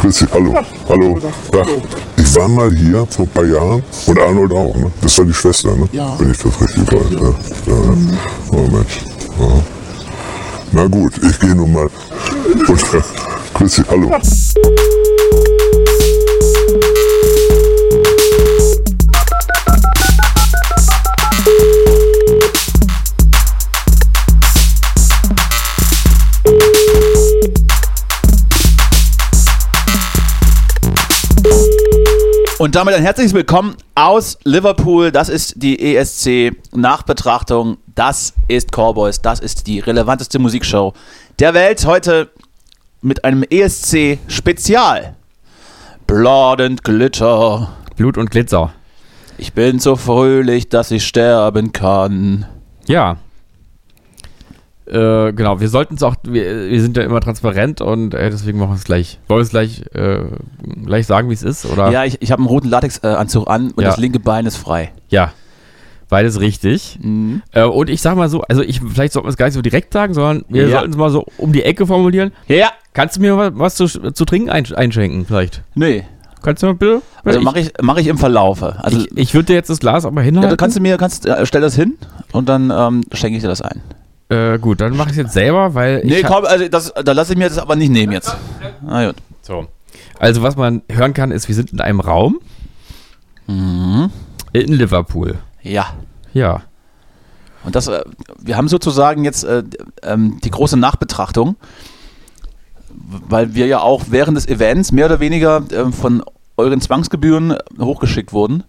grüß dich, hallo, hallo. Ja, ich war mal hier vor ein paar Jahren und Arnold auch, ne? Das war die Schwester, ne? Ja. Wenn ich das richtig weiß. Ja. Ja. Oh Mensch. Ja. Na gut, ich gehe nun mal. Und, äh, grüß dich, hallo. Und damit ein herzliches Willkommen aus Liverpool. Das ist die ESC Nachbetrachtung. Das ist Cowboys. Das ist die relevanteste Musikshow der Welt. Heute mit einem ESC Spezial. Blood and Glitter. Blut und Glitzer. Ich bin so fröhlich, dass ich sterben kann. Ja. Äh, genau, wir sollten es auch, wir, wir sind ja immer transparent und äh, deswegen machen wir es gleich. Wollen wir es gleich, äh, gleich sagen, wie es ist? Oder? Ja, ich, ich habe einen roten Latexanzug an und Ja. das linke Bein ist frei. Ja. Beides richtig. Mhm. Äh, und ich sag mal so, also ich, vielleicht sollten wir es gar nicht so direkt sagen, sondern wir Ja. sollten es mal so um die Ecke formulieren. Ja. Kannst du mir was, was zu, zu trinken einsch- einschenken, vielleicht? Nee. Kannst du mal bitte? Also mache ich, mach ich im Verlaufe. Also, ich, ich würde dir jetzt das Glas aber ja, hinhalten. du kannst du mir, kannst, äh, stell das hin und dann ähm, schenke ich dir das ein. Äh, gut, dann mache ich es jetzt selber, weil Nee, ich ha- komm, also das, da lasse ich mir das aber nicht nehmen jetzt. Na gut. So. Also, was man hören kann, ist, wir sind in einem Raum Mhm. in Liverpool. Ja. Ja. Und das, äh, wir haben sozusagen jetzt äh, ähm, die große Nachbetrachtung, weil wir ja auch während des Events mehr oder weniger ähm, von euren Zwangsgebühren hochgeschickt wurden,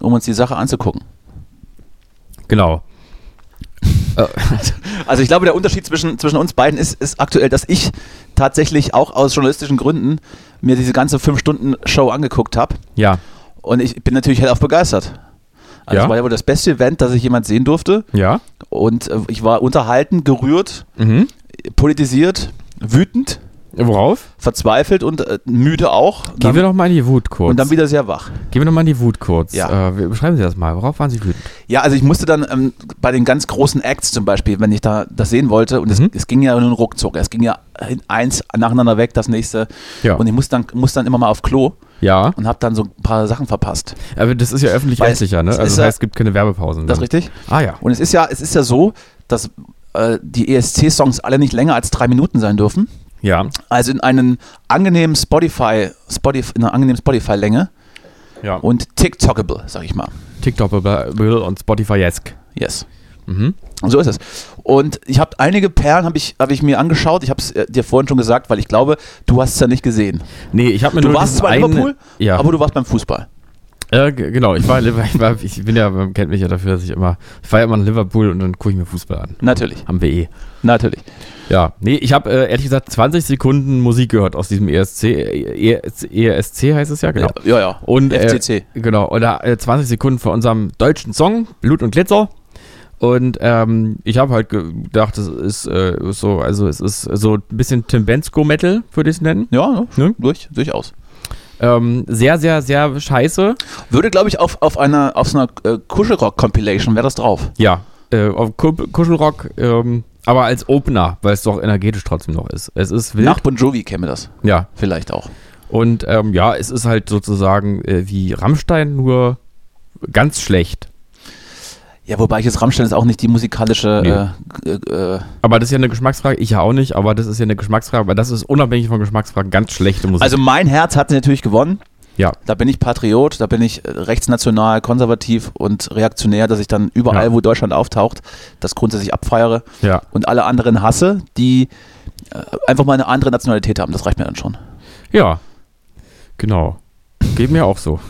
um uns die Sache anzugucken. Genau. Also ich glaube, der Unterschied zwischen, zwischen uns beiden ist, ist aktuell, dass ich tatsächlich auch aus journalistischen Gründen mir diese ganze 5-Stunden-Show angeguckt habe. ja. Und ich bin natürlich hellauf begeistert. Also Ja? es war ja wohl das beste Event, das ich jemand sehen durfte. Ja. Und äh, ich war unterhalten, gerührt, Mhm. politisiert, wütend, Worauf? verzweifelt und äh, müde auch. Gehen Dann, wir doch mal in die Wut kurz. und dann wieder sehr wach. Gehen wir doch mal in die Wut kurz. Ja. Äh, beschreiben Sie das mal. Worauf waren Sie wütend? Ja, also ich musste dann ähm, bei den ganz großen Acts zum Beispiel, wenn ich da das sehen wollte, und es, Mhm. es ging ja nur ruckzuck, es ging ja eins nacheinander weg, das nächste. Ja. Und ich musste dann, musste dann immer mal auf Klo Ja. und habe dann so ein paar Sachen verpasst. Aber das ist ja öffentlich-rechtlicher, ne? es Also das ja- heißt, es gibt keine Werbepausen. Das ist richtig? Ah ja. Und es ist ja, es ist ja so, dass äh, die ESC-Songs alle nicht länger als drei Minuten sein dürfen. Ja. Also in einen angenehmen Spotify, Spotify in einer angenehmen Spotify-Länge Ja. und TikTokable, sag ich mal. TikTok Bill und Spotify-esque. Yes. Mhm. Und so ist es. Und ich habe einige Perlen habe ich, hab ich mir angeschaut. Ich habe es dir vorhin schon gesagt, weil ich glaube, du hast es ja nicht gesehen. Nee, ich habe mir Du nur warst zwar in Liverpool, ja. aber du warst beim Fußball. Äh, genau, ich war, in Liver- ich war, ich bin ja, man kennt mich ja dafür, dass ich immer, ich fahre ja immer in Liverpool und dann gucke ich mir Fußball an. Natürlich, Haben wir eh. natürlich. Ja, nee, ich habe äh, ehrlich gesagt 20 Sekunden Musik gehört aus diesem ESC. E- ESC, ESC heißt es ja, genau. Ja, ja. Und äh, FCC. genau, oder äh, 20 Sekunden von unserem deutschen Song Blut und Glitzer. Und ähm, ich habe halt gedacht, es ist äh, so, also es ist so ein bisschen Tim Bensko Metal, würde ich es nennen. Ja, Ne? durch, durchaus. Ähm, sehr, sehr, sehr scheiße. Würde, glaube ich, auf, auf einer auf so einer äh, Kuschelrock-Compilation wäre das drauf. Ja, äh, auf Ku- Kuschelrock, ähm, aber als Opener, weil es doch energetisch trotzdem noch ist. Es ist wild. Nach Bon Jovi käme das ja, vielleicht auch. und ähm, ja, es ist halt sozusagen äh, wie Rammstein, nur ganz schlecht. Ja, wobei ich jetzt Rammstein ist auch nicht die musikalische. Äh, äh, äh, Aber das ist ja eine Geschmacksfrage. Ich ja auch nicht, aber das ist ja eine Geschmacksfrage. Aber das ist unabhängig von Geschmacksfragen ganz schlechte Musik. also mein Herz hat natürlich gewonnen. ja, Da bin ich Patriot, da bin ich äh, rechtsnational, konservativ und reaktionär, dass ich dann überall, Ja. wo Deutschland auftaucht, das grundsätzlich abfeiere ja, und alle anderen hasse, die äh, einfach mal eine andere Nationalität haben. Das reicht mir dann schon. ja, genau. Geht mir auch so.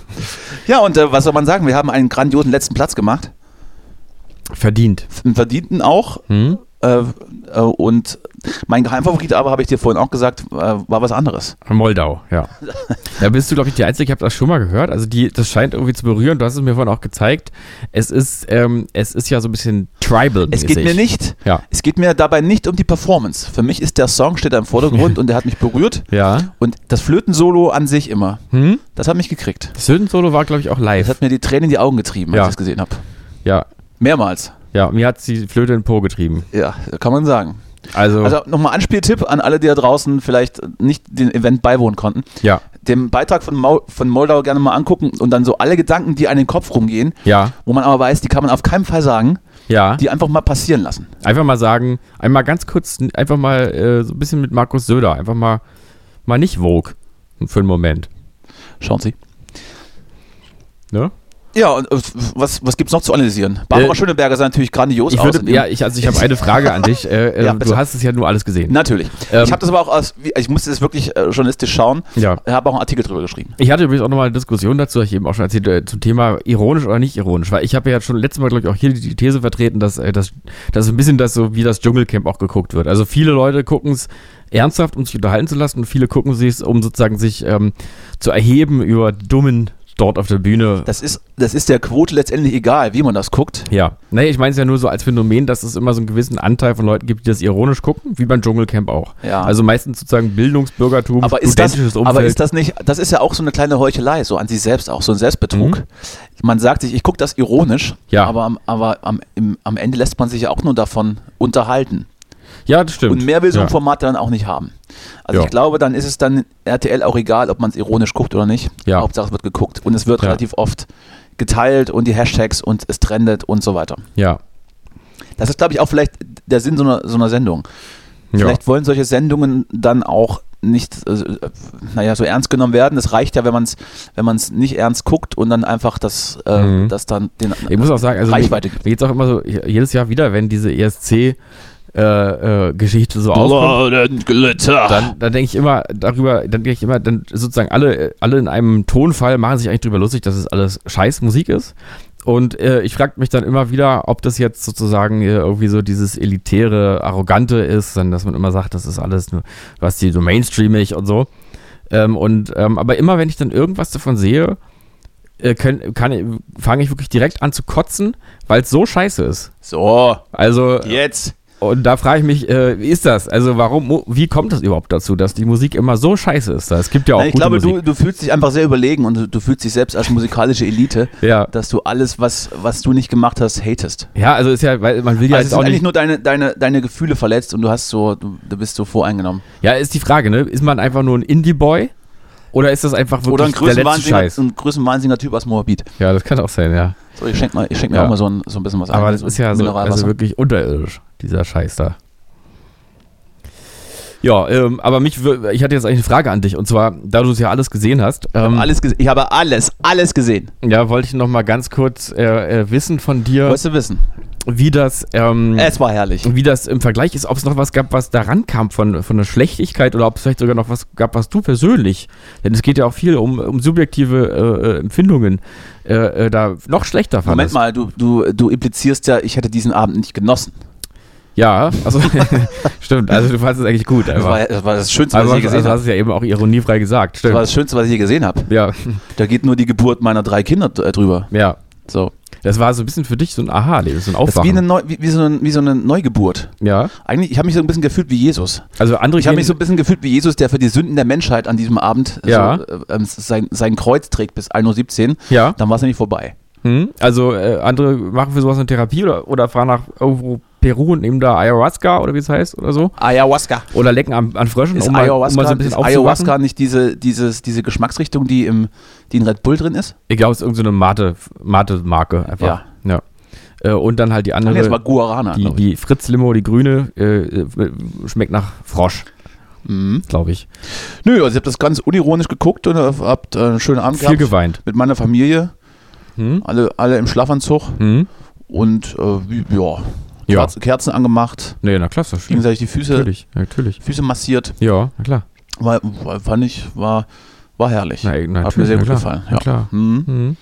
Ja, und äh, was soll man sagen? Wir haben einen grandiosen letzten Platz gemacht. Verdient. Verdienten auch. Hm? Äh, äh, und mein Geheimfavorit aber, habe ich dir vorhin auch gesagt, äh, war was anderes. Moldau, ja. Da bist du, glaube ich, die Einzige, ich habe das schon mal gehört. Also die, das scheint irgendwie zu berühren. Du hast es mir vorhin auch gezeigt. Es ist, ähm, es ist ja so ein bisschen tribal Es geht mir nicht, Ja. es geht mir dabei nicht um die Performance. Für mich ist der Song, steht da im Vordergrund und der hat mich berührt. Ja. Und das Flötensolo an sich immer, Hm? das hat mich gekriegt. Das Söden-Solo war, glaube ich, auch Das live. hat mir die Tränen in die Augen getrieben, Ja. als ich es gesehen habe. Ja. Mehrmals. Ja, mir hat die Flöte in Po getrieben. Ja, kann man sagen. Also, Also nochmal Anspieltipp an alle, die da draußen vielleicht nicht den Event beiwohnen konnten. ja, Den Beitrag von, Mau von Moldau gerne mal angucken und dann so alle Gedanken, die an den Kopf rumgehen, ja, wo man aber weiß, die kann man auf keinen Fall sagen, ja. die einfach mal passieren lassen. Einfach mal sagen, einmal ganz kurz, einfach mal äh, so ein bisschen mit Markus Söder, einfach mal, mal nicht Vogue für einen Moment. Schauen Sie. Ne? Ja, und äh, was, was gibt's noch zu analysieren? Barbara Äh, Schöneberger sah natürlich grandios Ich aus. würde, dem- ja, ich, also ich habe eine Frage an dich. Äh, äh, Ja, du hast es ja nur alles gesehen. Natürlich. Ähm, ich habe das aber auch aus, ich musste das wirklich äh, journalistisch schauen. Ja. Ich habe auch einen Artikel drüber geschrieben. Ich hatte übrigens auch nochmal eine Diskussion dazu, hab ich eben auch schon erzählt, äh, zum Thema ironisch oder nicht ironisch, weil ich habe ja schon letztes Mal, glaube ich, auch hier die These vertreten, dass, äh, dass, dass ein bisschen das so wie das Dschungelcamp auch geguckt wird. Also viele Leute gucken es ernsthaft, um sich unterhalten zu lassen und viele gucken es, um sozusagen sich ähm, zu erheben über Dummen dort auf der Bühne. Das ist, das ist der Quote letztendlich egal, wie man das guckt. ja, nee, ich meine es ja nur so als Phänomen, dass es immer so einen gewissen Anteil von Leuten gibt, die das ironisch gucken, wie beim Dschungelcamp auch. Ja. Also meistens sozusagen Bildungsbürgertum, Aber ist, das, studentisches Umfeld. aber ist das nicht, das ist ja auch so eine kleine Heuchelei, so an sich selbst auch, so ein Selbstbetrug. Mhm. Man sagt sich, ich gucke das ironisch, Ja. aber, am- aber am, im, am Ende lässt man sich ja auch nur davon unterhalten. Ja, das stimmt. Und mehr will so ein ja. Format dann auch nicht haben. Also Ja. ich glaube, dann ist es dann RTL auch egal, ob man es ironisch guckt oder nicht. Ja. Hauptsache es wird geguckt. Und es wird relativ oft geteilt und die Hashtags und es trendet und so weiter. Ja. Das ist, glaube ich, auch vielleicht der Sinn so einer, so einer Sendung. Vielleicht wollen solche Sendungen dann auch nicht, äh, naja, so ernst genommen werden. Es reicht ja, wenn man es wenn man's nicht ernst guckt und dann einfach das, äh, Mhm. das dann den Ich muss auch sagen, also mir, Reichweite mir geht's auch immer so, jedes Jahr wieder, wenn diese ESC äh, äh, Geschichte so Glitter. dann, dann denke ich immer darüber, dann denke ich immer, dann sozusagen alle, alle in einem Tonfall machen sich eigentlich darüber lustig, dass es alles scheiß Musik ist. Und äh, ich frage mich dann immer wieder, ob das jetzt sozusagen äh, irgendwie so dieses elitäre, arrogante ist, dann, dass man immer sagt, das ist alles nur, was die so mainstreamig und so. Ähm, und ähm, aber immer wenn ich dann irgendwas davon sehe, äh, fange ich wirklich direkt an zu kotzen, weil es so scheiße ist. so, Also jetzt. Und da frage ich mich, äh, wie ist das? Also warum, wie kommt das überhaupt dazu, dass die Musik immer so scheiße ist? Es gibt ja auch Nein, ich gute glaube, Musik. du, du fühlst dich einfach sehr überlegen und du, du fühlst dich selbst als musikalische Elite, ja. dass du alles, was, was du nicht gemacht hast, hatest. ja, also ist ja, weil man will ja also es jetzt sind auch eigentlich nicht. nur deine, deine, deine Gefühle verletzt und du hast so, du, du bist so voreingenommen. Ja, ist die Frage, ne? Ist man einfach nur ein Indie-Boy? Oder ist das einfach wirklich Oder ein der letzte Scheiß? ein größenwahnsinniger Typ aus Moabit. Ja, das kann auch sein, ja. So, ich schenke schenk mir Ja. auch mal so ein, so ein bisschen was ein. Aber das ist ja so, also wirklich unterirdisch, dieser Scheiß da. Ja, ähm, aber mich, ich hatte jetzt eigentlich eine Frage an dich und zwar, da du es ja alles gesehen hast, Ich habe ähm, alles, ich habe alles, alles gesehen. ja, wollte ich noch mal ganz kurz äh, äh, wissen von dir, Wolltest du wissen? wie das, ähm, Es war herrlich. wie das im Vergleich ist, ob es noch was gab, was da rankam von, von der Schlechtigkeit oder ob es vielleicht sogar noch was gab, was du persönlich, denn es geht ja auch viel um, um subjektive äh, äh, Empfindungen, äh, äh, da noch schlechter Moment fandest. mal, du, du, du implizierst ja, ich hätte diesen Abend nicht genossen. Ja, also stimmt, also du fandest es eigentlich gut. Das war, das war das Schönste, Aber was ich je also, gesehen hast habe. es ja eben auch ironiefrei gesagt, Das war stimmt. das Schönste, was ich je gesehen habe. Ja, Da geht nur die Geburt meiner drei Kinder d- drüber. ja. So. Das war so ein bisschen für dich so ein Aha-Leben, so ein Das ist wie Aufwachen. eine, Neu, wie, wie, so eine, wie so eine Neugeburt. ja, Eigentlich, ich habe mich so ein bisschen gefühlt wie Jesus. also andere Ich habe mich so ein bisschen gefühlt wie Jesus, der für die Sünden der Menschheit an diesem Abend Ja. so, äh, ähm, sein, sein Kreuz trägt bis 1.17 Uhr. ja, Dann war es nämlich vorbei. Hm, also äh, andere machen für sowas eine Therapie oder, oder fahren nach irgendwo Peru und nehmen da Ayahuasca oder wie es heißt oder so. Ayahuasca. Oder lecken an, an Fröschen, Ist um mal, um Ayahuasca, mal so ein bisschen ist. Ayahuasca nicht diese, dieses, diese Geschmacksrichtung, die, im, die in Red Bull drin ist? Ich glaube, es ist irgendeine Mate, Mate-Marke einfach. Ja. ja. Äh, und dann halt die andere, das war Guarana. die, die Fritz-Limo, die grüne, äh, äh, schmeckt nach Frosch, Mhm. glaube ich. Nö, also ich habe das ganz unironisch geguckt und hab äh, einen schönen Abend Viel gehabt geweint. mit meiner Familie. Hm? Alle, alle im Schlafanzug Hm? und äh, ja, Ja. Kerzen, Kerzen angemacht, Nee, na klar, schön. gegenseitig die Füße, Natürlich, natürlich. Füße massiert. Ja, na klar. War, war, fand ich, war, war herrlich. Na, na, Hat mir sehr gut klar, gefallen. Ja. klar. Mhm. Mhm.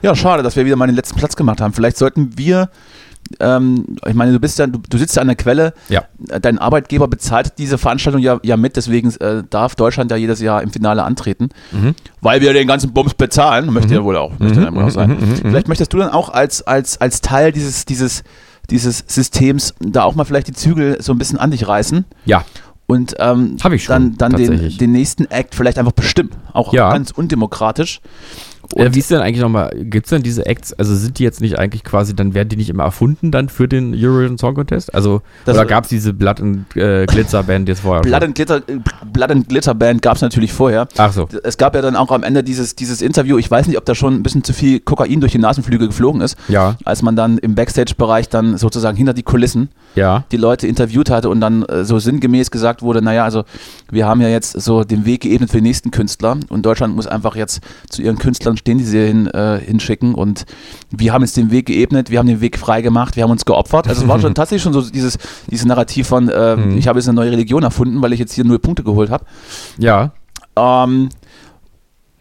ja, schade, dass wir wieder mal den letzten Platz gemacht haben. Vielleicht sollten wir, ähm, ich meine, du bist ja, du, du sitzt ja an der Quelle, Ja. dein Arbeitgeber bezahlt diese Veranstaltung ja, ja mit, deswegen äh, darf Deutschland ja jedes Jahr im Finale antreten, Mhm. weil wir den ganzen Bums bezahlen, möchte ja wohl auch, möchte ja wohl auch sein. Mhm, mhm, mhm. Vielleicht möchtest du dann auch als, als, als Teil dieses, dieses, dieses Systems da auch mal vielleicht die Zügel so ein bisschen an dich reißen Ja, und ähm, schon, dann, dann den, den nächsten Act vielleicht einfach bestimmen. Auch Ja. ganz undemokratisch. Äh, wie ist denn eigentlich nochmal, gibt es denn diese Acts, also sind die jetzt nicht eigentlich quasi, dann werden die nicht immer erfunden dann für den Eurovision Song Contest? Also, Das- oder gab es diese Blood and äh, Glitzer Band jetzt vorher? Blood and Glitter, äh, Blood and Glitter Band gab es natürlich vorher. Ach so. Es gab ja dann auch am Ende dieses, dieses Interview, ich weiß nicht, ob da schon ein bisschen zu viel Kokain durch die Nasenflügel geflogen ist, Ja, als man dann im Backstage-Bereich dann sozusagen hinter die Kulissen ja. die Leute interviewt hatte und dann äh, so sinngemäß gesagt wurde, naja, also wir haben ja jetzt so den Weg geebnet für den nächsten Künstler und Deutschland muss einfach jetzt zu ihren Künstlern stehen, die sie hin, äh, hinschicken und wir haben jetzt den Weg geebnet, wir haben den Weg frei gemacht, wir haben uns geopfert. Also es war schon tatsächlich schon so dieses, dieses Narrativ von, äh, Mhm. ich habe jetzt eine neue Religion erfunden, weil ich jetzt hier null Punkte geholt habe. Ja, Ähm,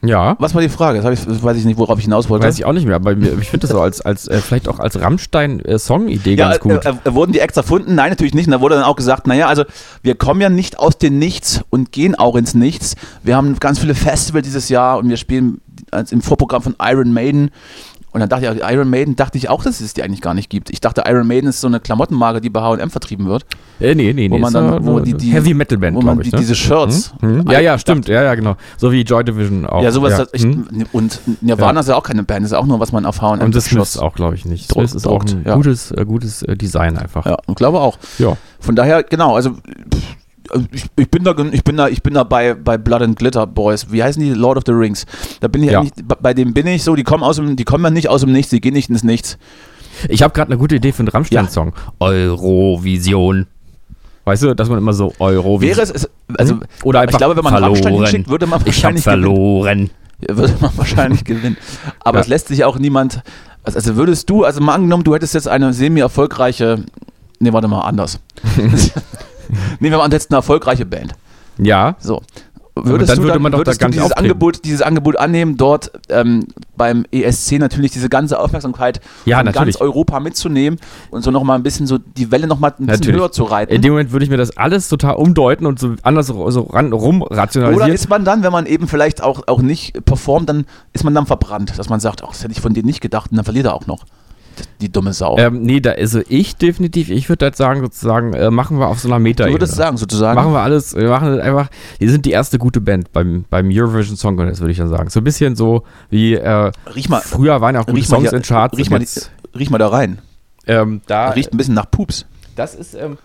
ja. was war die Frage? Das, ich, weiß ich nicht, worauf ich hinaus wollte. Weiß ich auch nicht mehr, aber ich finde das so als, als äh, vielleicht auch als Rammstein-Song-Idee Ja, ganz gut. äh, äh, wurden die Acts erfunden? Nein, natürlich nicht. Und da wurde dann auch gesagt, naja, also wir kommen ja nicht aus dem Nichts und gehen auch ins Nichts. Wir haben ganz viele Festivals dieses Jahr und wir spielen als im Vorprogramm von Iron Maiden. Und dann dachte ich, Iron Maiden dachte ich auch, dass es die eigentlich gar nicht gibt. Ich dachte, Iron Maiden ist so eine Klamottenmarke, die bei H&M vertrieben wird, äh, nee, nee, nee. wo man ist dann- ja wo eine die- die- Heavy Metal Band, wo man ich. die, ne? diese Shirts. Hm? Hm? Ja, ja, stimmt. Ja, ja, genau. So wie Joy Division auch. Ja, sowas. Ja. Ich, Hm? Und Nirvana ist ja auch keine Band, ist ja auch nur, was man auf H&M Und das Shirts- auch, glaube ich, nicht. Druck- Smiths ist auch ein ja. gutes, äh, gutes äh, Design einfach. Ja, ich glaube auch. Ja. Von daher, genau, also pff, also ich, ich bin da, ich bin da, ich bin da bei, bei Blood and Glitter Boys. Wie heißen die? Lord of the Rings. Da bin ich Ja. eigentlich, bei- dem bin ich so, die kommen aus dem, die kommen ja nicht aus dem Nichts, die gehen nicht ins Nichts. Ich habe gerade eine gute Idee für einen Rammstein-Song. Eurovision. Weißt du, dass man immer so Eurovision. Wäre es, also Hm? Oder einfach ich glaube, wenn man verloren. Rammstein hinschickt, würde man ich wahrscheinlich gewinnen. verloren. Würde man wahrscheinlich gewinnen. Aber Ja. es lässt sich auch niemand, also also würdest du, also mal angenommen, du hättest jetzt eine semi-erfolgreiche, nee, warte mal, anders. Nehmen wir mal an, hättest eine erfolgreiche Band. Ja, So. Würdest dann du würde dann, man doch da würdest gar du dieses auftreten. Angebot, dieses Angebot annehmen, dort ähm, beim ESC natürlich diese ganze Aufmerksamkeit Ja, von natürlich. ganz Europa mitzunehmen und so nochmal ein bisschen so die Welle nochmal ein bisschen Natürlich. höher zu reiten? in dem Moment würde ich mir das alles total umdeuten und so anders so ran, Oder rumrationalisieren. ist man dann, wenn man eben vielleicht auch, auch nicht performt, dann ist man dann verbrannt, dass man sagt, ach, das hätte ich von denen nicht gedacht und dann verliert er auch noch. Die dumme Sau. Ähm, nee, da also ich definitiv, ich würde halt sagen, sozusagen, äh, machen wir auf so einer meta du würdest sagen, sozusagen. Machen wir alles, wir machen einfach, die sind die erste gute Band beim, beim Eurovision Song Contest, würde ich dann sagen. So ein bisschen so wie, äh, riech mal, früher waren ja auch gute riech mal, Songs hier, in Charts. riech, mal, jetzt, riech mal da rein. ähm, da, Riecht ein bisschen nach Pups. das ist, ähm,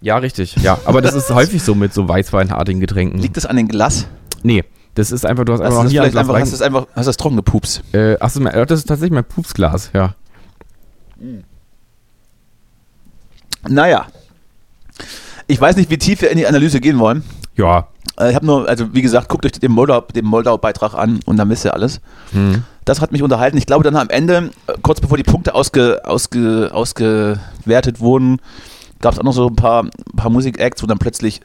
ja, richtig, ja. Aber das ist häufig so mit so weißweinartigen Getränken. Liegt das an den Glas? nee, das ist einfach, du hast Hast einfach noch das hier ein Glas einfach, rein. hast du das einfach, hast du das trocken gepups? Äh, achso, das ist tatsächlich mein Pupsglas, ja. Naja. Ich weiß nicht, wie tief wir in die Analyse gehen wollen. Ja. Äh, Ich habe nur, also wie gesagt, guckt euch den Moldau, den Moldau-Beitrag an und dann wisst ihr alles. Hm. Das hat mich unterhalten. Ich glaube, dann am Ende, äh, kurz bevor die Punkte ausge, ausge, ausgewertet wurden, gab es auch noch so ein paar, paar Musik-Acts, wo dann plötzlich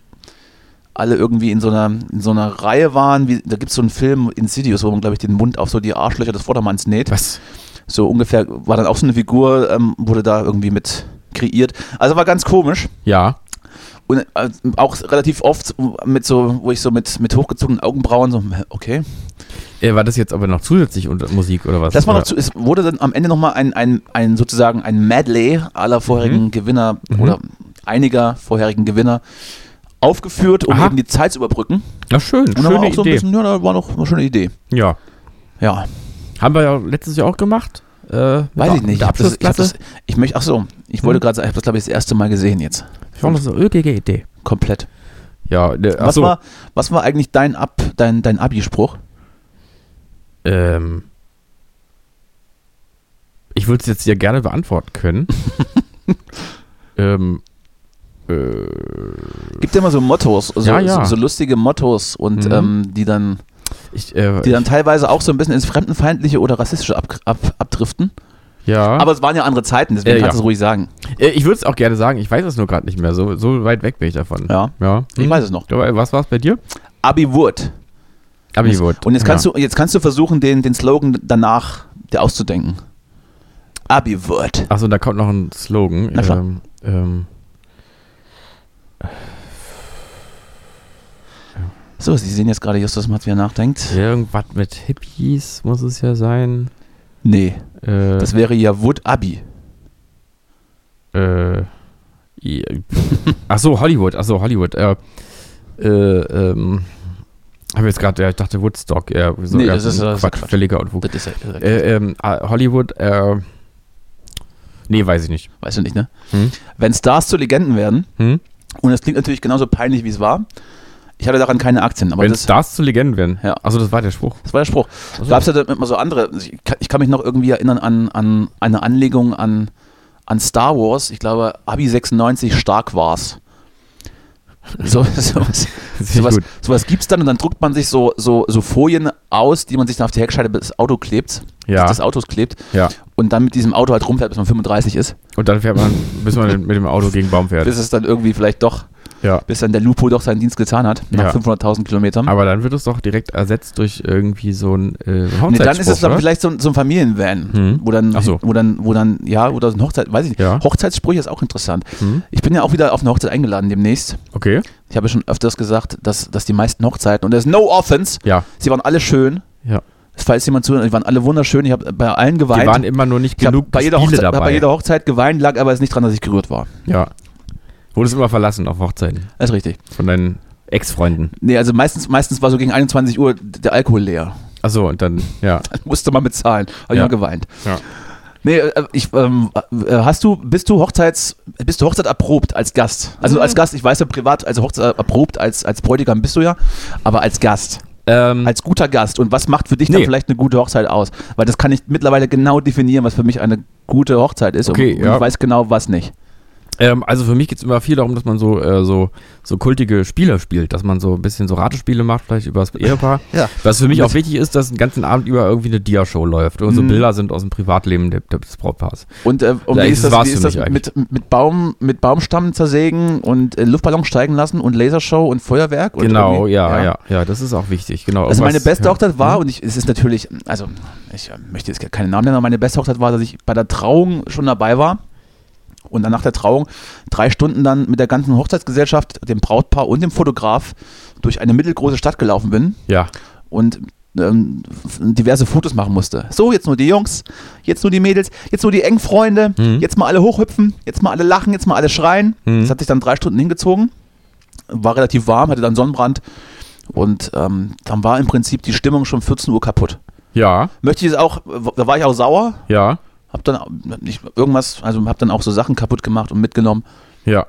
alle irgendwie in so einer, in so einer Reihe waren. Wie, da gibt es so einen Film, Insidious, wo man, glaube ich, den Mund auf so die Arschlöcher des Vordermanns näht. Was? So ungefähr war dann auch so eine Figur, ähm, wurde da irgendwie mit kreiert. Also war ganz komisch. Ja. Und äh, auch relativ oft mit so, wo ich so mit, mit hochgezogenen Augenbrauen so, okay. Äh, war das jetzt aber noch zusätzlich unter Musik oder was? Das war noch zu, es wurde dann am Ende nochmal ein, ein, ein sozusagen ein Medley aller vorherigen Mhm. Gewinner Mhm. oder einiger vorherigen Gewinner aufgeführt, um Aha. eben die Zeit zu überbrücken. Na schön, Und schöne auch so ein Idee. bisschen, ja, da war noch eine schöne Idee. ja. Ja, Haben wir ja letztes Jahr auch gemacht. Äh, weiß ich nicht. Ich, das, ich, das, ich möchte, ach so, ich wollte Hm. gerade sagen, ich habe das glaube ich das erste Mal gesehen jetzt. Ich war noch so ökige Idee. Komplett. Ja, ne, Was, war, was war eigentlich dein, Ab, dein, dein Abi-Spruch? Ähm, ich würde es jetzt ja gerne beantworten können. ähm, äh, Gibt ja immer so Mottos, so, Ja, ja. so, so lustige Mottos und Mhm. ähm, die dann ich, äh, die dann teilweise auch so ein bisschen ins Fremdenfeindliche oder Rassistische ab, ab, abdriften. ja. Aber es waren ja andere Zeiten, deswegen Äh, kannst du ja. es ruhig sagen. Äh, ich würde es auch gerne sagen. Ich weiß es nur gerade nicht mehr. So, so weit weg bin ich davon. Ja, Ja. ich Hm. weiß es noch. Aber Was war es bei dir? Abi Wurt. Abi wird. Und jetzt kannst, ja. du, jetzt kannst du versuchen, den, den Slogan danach dir auszudenken. Abi Wurt. Achso, da kommt noch ein Slogan. Ähm, ähm, So, Sie sehen jetzt gerade Justus Matt, wie er nachdenkt. irgendwas mit Hippies muss es ja sein. Nee, Äh, das wäre ja Wurt Abi. Äh, ja. ach so, Hollywood, ach so, Hollywood. Äh, äh, ähm, Habe jetzt gerade, ja, ich dachte Woodstock. Ja, so Nee, das ist, äh, Quatsch, völliger Unfug. Das ist ja, das ist Äh, ähm, ah, Hollywood, äh, nee, weiß ich nicht. weißt du nicht, ne? Hm? Wenn Stars zu Legenden werden, Hm? und das klingt natürlich genauso peinlich, wie es war, ich hatte daran keine Aktien, aber Wenn das, Stars zu Legenden werden. Ja. Also das war der Spruch. das war der Spruch. so. Gab es ja dann immer so andere, ich kann, ich kann mich noch irgendwie erinnern an, an eine Anlegung an, an Star Wars, ich glaube, Abi 96 stark war's. So, sowas, sowas, sowas gibt es dann und dann druckt man sich so, so, so Folien aus, die man sich dann auf die Heckscheibe des Autos klebt, Ja. des Autos klebt Ja. und dann mit diesem Auto halt rumfährt, bis man 35 ist, Und dann fährt man, bis man mit dem Auto gegen Baum fährt. bis es dann irgendwie vielleicht doch, Ja. bis dann der Lupo doch seinen Dienst getan hat, nach Ja. 500.000 Kilometern. Aber dann wird es doch direkt ersetzt durch irgendwie so ein äh, Nee, dann ist es dann vielleicht so, ein- so ein Familienvan, Hm. wo dann, so. wo dann, wo dann, ja, oder so ein Hochzeit, weiß ich nicht. Ja. Hochzeitssprüche ist auch interessant. Hm? Ich bin ja auch wieder auf eine Hochzeit eingeladen demnächst. Okay. Ich habe ja schon öfters gesagt, dass, dass die meisten Hochzeiten, und das ist no offense, Ja. sie waren alle schön. Ja. Falls jemand zuhört, die waren alle wunderschön. Ich habe bei allen Die geweint. waren immer nur nicht genug bei, jeder Hochzeit- dabei. bei jeder Hochzeit geweint, lag aber es nicht dran, dass ich gerührt war. ja. Wurdest immer verlassen auf Hochzeiten Das ist richtig. von deinen Ex-Freunden. Nee, also meistens, meistens war so gegen 21 Uhr der Alkohol leer. Achso, und dann, ja. Das musste man bezahlen. Habe ich Ja. mal geweint. Ja. Nee, äh, ich, ähm, äh, hast du, bist du Hochzeits, bist du Hochzeit erprobt als Gast? Also Mhm. als Gast, ich weiß ja privat, also Hochzeit erprobt als, als Bräutigam bist du ja, aber als Gast, Ähm, als guter Gast. Und was macht für dich dann Nee. vielleicht eine gute Hochzeit aus? Weil das kann ich mittlerweile genau definieren, was für mich eine gute Hochzeit ist. Okay, und, und ja. ich weiß genau, was nicht. Ähm, also für mich geht es immer viel darum, dass man so, äh, so, so kultige Spiele spielt, dass man so ein bisschen so Ratespiele macht, vielleicht über das Ehepaar. Ja. Was für mich auch wichtig ist, dass den ganzen Abend über irgendwie eine Dia-Show läuft oder so Mhm. Bilder sind aus dem Privatleben des Brautpaars. Und, äh, und Ja, wie das ist das, wie ist das mit, mit, Baum, mit Baumstamm zersägen und äh, Luftballon steigen lassen und Lasershow und Feuerwerk? Und Genau, irgendwie- ja, ja, ja, das ist auch wichtig. Genau. Also meine beste ja. Hochzeit war, Mhm. und ich, es ist natürlich, also ich äh, möchte jetzt keine Namen nennen, aber meine beste Hochzeit war, dass ich bei der Trauung schon dabei war und dann nach der Trauung drei Stunden dann mit der ganzen Hochzeitsgesellschaft, dem Brautpaar und dem Fotograf durch eine mittelgroße Stadt gelaufen bin Ja, und ähm, diverse Fotos machen musste. So, jetzt nur die Jungs, jetzt nur die Mädels, jetzt nur die Engfreunde, Mhm. jetzt mal alle hochhüpfen, jetzt mal alle lachen, jetzt mal alle schreien. Mhm. Das hat sich dann drei Stunden hingezogen, war relativ warm, hatte dann Sonnenbrand und ähm, dann war im Prinzip die Stimmung schon 14 Uhr kaputt. ja, Möchte ich es auch, da war ich auch sauer, ja, hab dann nicht irgendwas, also hab dann auch so Sachen kaputt gemacht und mitgenommen. ja,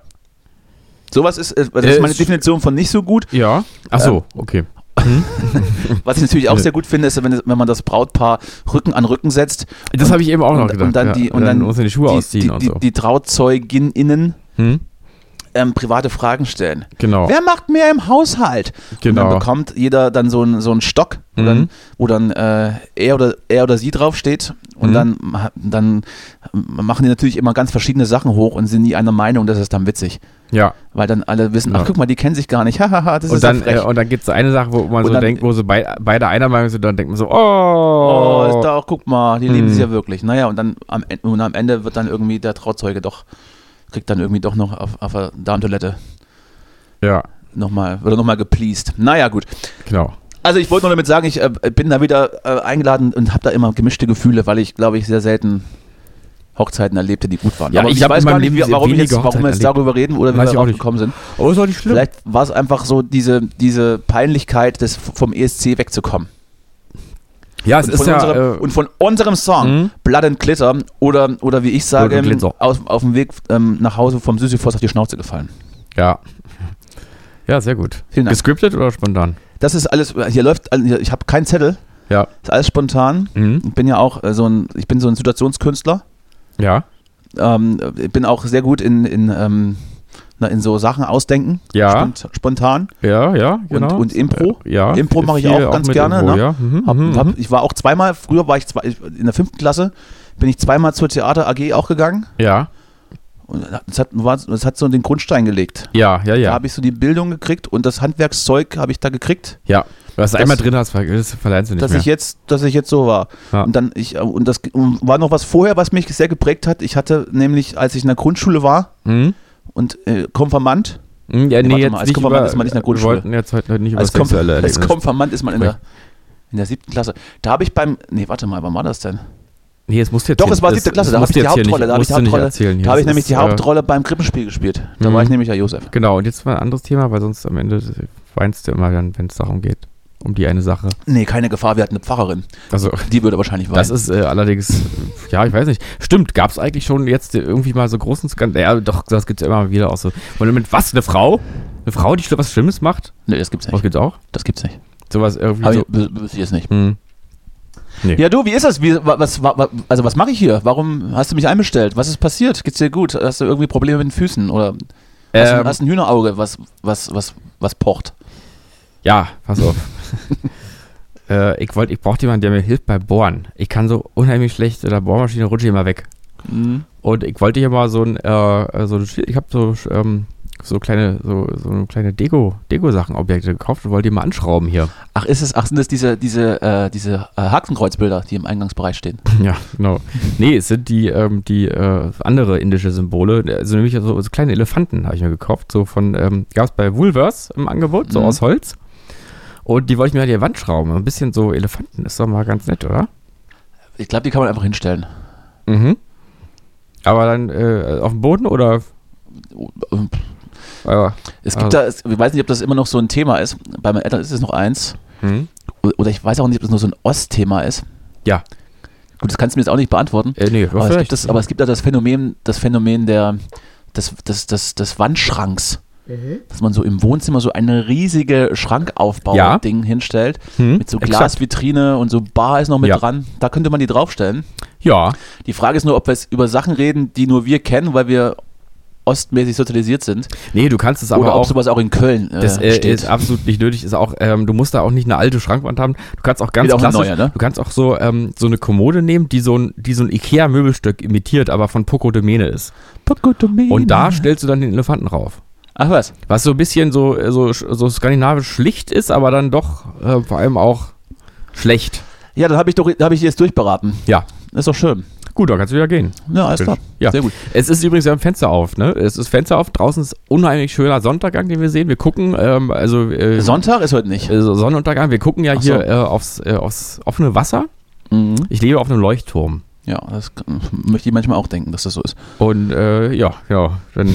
Sowas ist, äh, das Äh, ist meine Definition von nicht so gut. ja. Ach so, okay. Was ich natürlich auch sehr gut finde, ist, wenn, wenn man das Brautpaar Rücken an Rücken setzt. Das Und- habe ich eben auch noch und, gedacht. Und dann ja. die, und dann muss man die Schuhe die, ausziehen die, und die, so. die TrauzeuginInnen hm? Ähm, private Fragen stellen. Genau. Wer macht mehr im Haushalt? Und Genau. dann bekommt jeder dann so einen so einen Stock, wo Mhm. dann, wo dann äh, er, oder, er oder sie draufsteht. Und Mhm. dann, dann machen die natürlich immer ganz verschiedene Sachen hoch und sind nie einer Meinung. Das ist dann witzig. Ja. Weil dann alle wissen, Ja. ach guck mal, die kennen sich gar nicht. Hahaha, das Und ist ja dann, frech. äh, und dann gibt es eine Sache, wo man Und so dann- denkt, wo sie bei, beide einer Meinung sind, dann denkt man so, oh. Oh, ist da auch, guck mal, die lieben Hm. sich ja wirklich. Naja, und dann am, und am Ende wird dann irgendwie der Trauzeuge doch, kriegt dann irgendwie doch noch auf, auf der Darmtoilette Ja, nochmal, wird er nochmal gepleased. Naja, gut. genau. Also ich wollte nur damit sagen, ich äh, bin da wieder äh, eingeladen und habe da immer gemischte Gefühle, weil ich, glaube ich, sehr selten Hochzeiten erlebte, die gut waren. Ja, ich hab in meinem Leben wie- warum, wir jetzt, warum wir jetzt darüber reden oder wie Weiß wir ich auch darauf nicht. gekommen sind. Oh, ist doch nicht schlimm. Vielleicht war es einfach so diese, diese Peinlichkeit, des, vom ESC wegzukommen. Ja, es Und ist ja. unserem, äh, und von unserem Song Mhm. Blood and Glitter oder, oder wie ich sage, aus, auf dem Weg ähm, nach Hause vom Sisyphos auf die Schnauze gefallen. ja. Ja, sehr gut. Vielen Dank. Gescriptet oder spontan? Das ist alles, hier läuft, hier- ich habe keinen Zettel, Ja. ist alles spontan. Mhm. Ich bin ja auch äh, so ein, ich bin so ein Situationskünstler. Ja. Ähm, ich bin auch sehr gut in, in, ähm, na, in so Sachen ausdenken. Ja. Spont, spontan. Ja, ja, genau. und Impro? Ja. Impro mache ich viel auch ganz gerne, Impro, ne? Ja. Mhm, Hab, mhm, hab, mhm. ich war auch zweimal, früher war ich zwei, in der fünften Klasse, bin ich zweimal zur Theater AG auch gegangen. Ja. Und das hat, das hat so den Grundstein gelegt. Ja, ja, Da ja. habe ich so die Bildung gekriegt und das Handwerkszeug habe ich da gekriegt, Ja. Was du einmal drin hast, verlernst du nicht dass mehr. ich jetzt, dass ich jetzt so war. Ja. Und dann ich und das und war noch was vorher, was mich sehr geprägt hat. Ich hatte nämlich, als ich in der Grundschule war Mhm. Und äh, Konfirmand, Mhm, Ja, Nee, nee, jetzt mal, als nicht Konfirmand über, ist man nicht in der Grundschule. wollten jetzt heute nicht über als, Konf als. Konfirmand ist man in der in der siebten Klasse. Da habe ich beim, nee, warte mal, wann war das denn? Nee, es muss jetzt Doch, es war siebte Klasse, da habe musst ich die Hauptrolle, nicht- da habe ich die musst Hauptrolle, erzählen da habe ich nämlich die äh, Hauptrolle beim Krippenspiel gespielt. Da Mhm. war ich nämlich der Josef. Genau, und jetzt mal ein anderes Thema, weil sonst am Ende weinst du immer dann, wenn es darum geht. Um die eine Sache. Nee, keine Gefahr, wir hatten eine Pfarrerin. Also, Die würde wahrscheinlich weinen. das ist äh, allerdings, ja, ich weiß nicht. Stimmt, gab es eigentlich schon jetzt irgendwie mal so großen Skandal? Ja, doch, das gibt es ja immer wieder auch so. Und mit was? Eine Frau? Eine Frau, die was Schlimmes macht? nee, das gibt's Was nicht. gibt's auch? Das gibt's nicht. Sowas irgendwie Aber so. wüsste ich jetzt nicht. Hm. Ja, du, wie ist das? Wie, wa- was, wa- wa- also, was mache ich hier? Warum hast du mich einbestellt? Was ist passiert? Geht's dir gut? Hast du irgendwie Probleme mit den Füßen? Oder hast, du, Ähm, hast ein Hühnerauge, was, was, was, was pocht? Ja, pass auf. äh, ich wollte, ich brauchte jemanden, der mir hilft beim Bohren. Ich kann so unheimlich schlecht, mit der Bohrmaschine rutsche ich immer weg. Mhm. Und ich wollte hier mal so ein, äh, so ein ich habe so, ähm, so kleine, so, so kleine Deko, Deko-Sachen, Objekte gekauft und wollte die mal anschrauben hier. Ach, ist es, ach, sind das diese, diese, äh, diese äh, Hakenkreuzbilder, die im Eingangsbereich stehen? Ja, genau. Nee, es sind die, ähm, die äh, andere indische Symbole, also nämlich so, so kleine Elefanten habe ich mir gekauft, so von, ähm, gab es bei Woolworths im Angebot, so Mhm. aus Holz. Und die wollte ich mir an die Wand schrauben. Ein bisschen so Elefanten ist doch mal ganz nett, oder? Ich glaube, die kann man einfach hinstellen. Mhm. Aber dann äh, auf dem Boden oder? Äh, Es gibt Also- da, es- ich weiß nicht, ob das immer noch so ein Thema ist. Bei meinen Eltern ist es noch eins. hm? Oder ich weiß auch nicht, ob das nur so ein Ostthema ist. Ja. Gut, das kannst du mir jetzt auch nicht beantworten. Äh, nee, Aber es, das, aber es gibt da das Phänomen, das Phänomen der, des, des, des, des Wandschranks. Dass man so im Wohnzimmer so eine riesige Ja. Schrankaufbau-Ding hinstellt. Hm, Mit so exakt. Glasvitrine und so Bar ist noch mit Ja. dran. Da könnte man die draufstellen. Ja, Die Frage ist nur, ob wir jetzt über Sachen reden, die nur wir kennen, weil wir ostmäßig sozialisiert sind. nee, du kannst es aber oder ob auch. sowas auch in Köln äh, Das äh, steht. ist absolut nicht nötig. Ist auch, ähm, du musst da auch nicht eine alte Schrankwand haben. Du kannst auch ganz auch klassisch. neue, ne? Du kannst auch so ähm, so eine Kommode nehmen, die so ein, die so ein Ikea-Möbelstück imitiert, aber von Poco Domene ist. Und da stellst du dann den Elefanten rauf. Ach was. Was so ein bisschen so, so, so skandinavisch schlicht ist, aber dann doch äh, vor allem auch schlecht. Ja, dann habe ich doch, da habe ich jetzt durchberaten. Ja. Ist doch schön. Gut, dann kannst du wieder gehen. Ja, alles klar. Ja. Sehr gut. Es ist übrigens ja ein Fenster auf, ne? Es ist Fenster auf. Draußen ist unheimlich schöner Sonnenuntergang, den wir sehen. Wir gucken, ähm, also äh, Sonntag ist heute nicht. äh, so Sonnenuntergang. Wir gucken ja Ach hier so. äh, aufs, äh, aufs offene Wasser. Mhm. Ich lebe auf einem Leuchtturm. Ja, das kann- möchte ich manchmal auch denken, dass das so ist. Und äh, ja, ja, dann.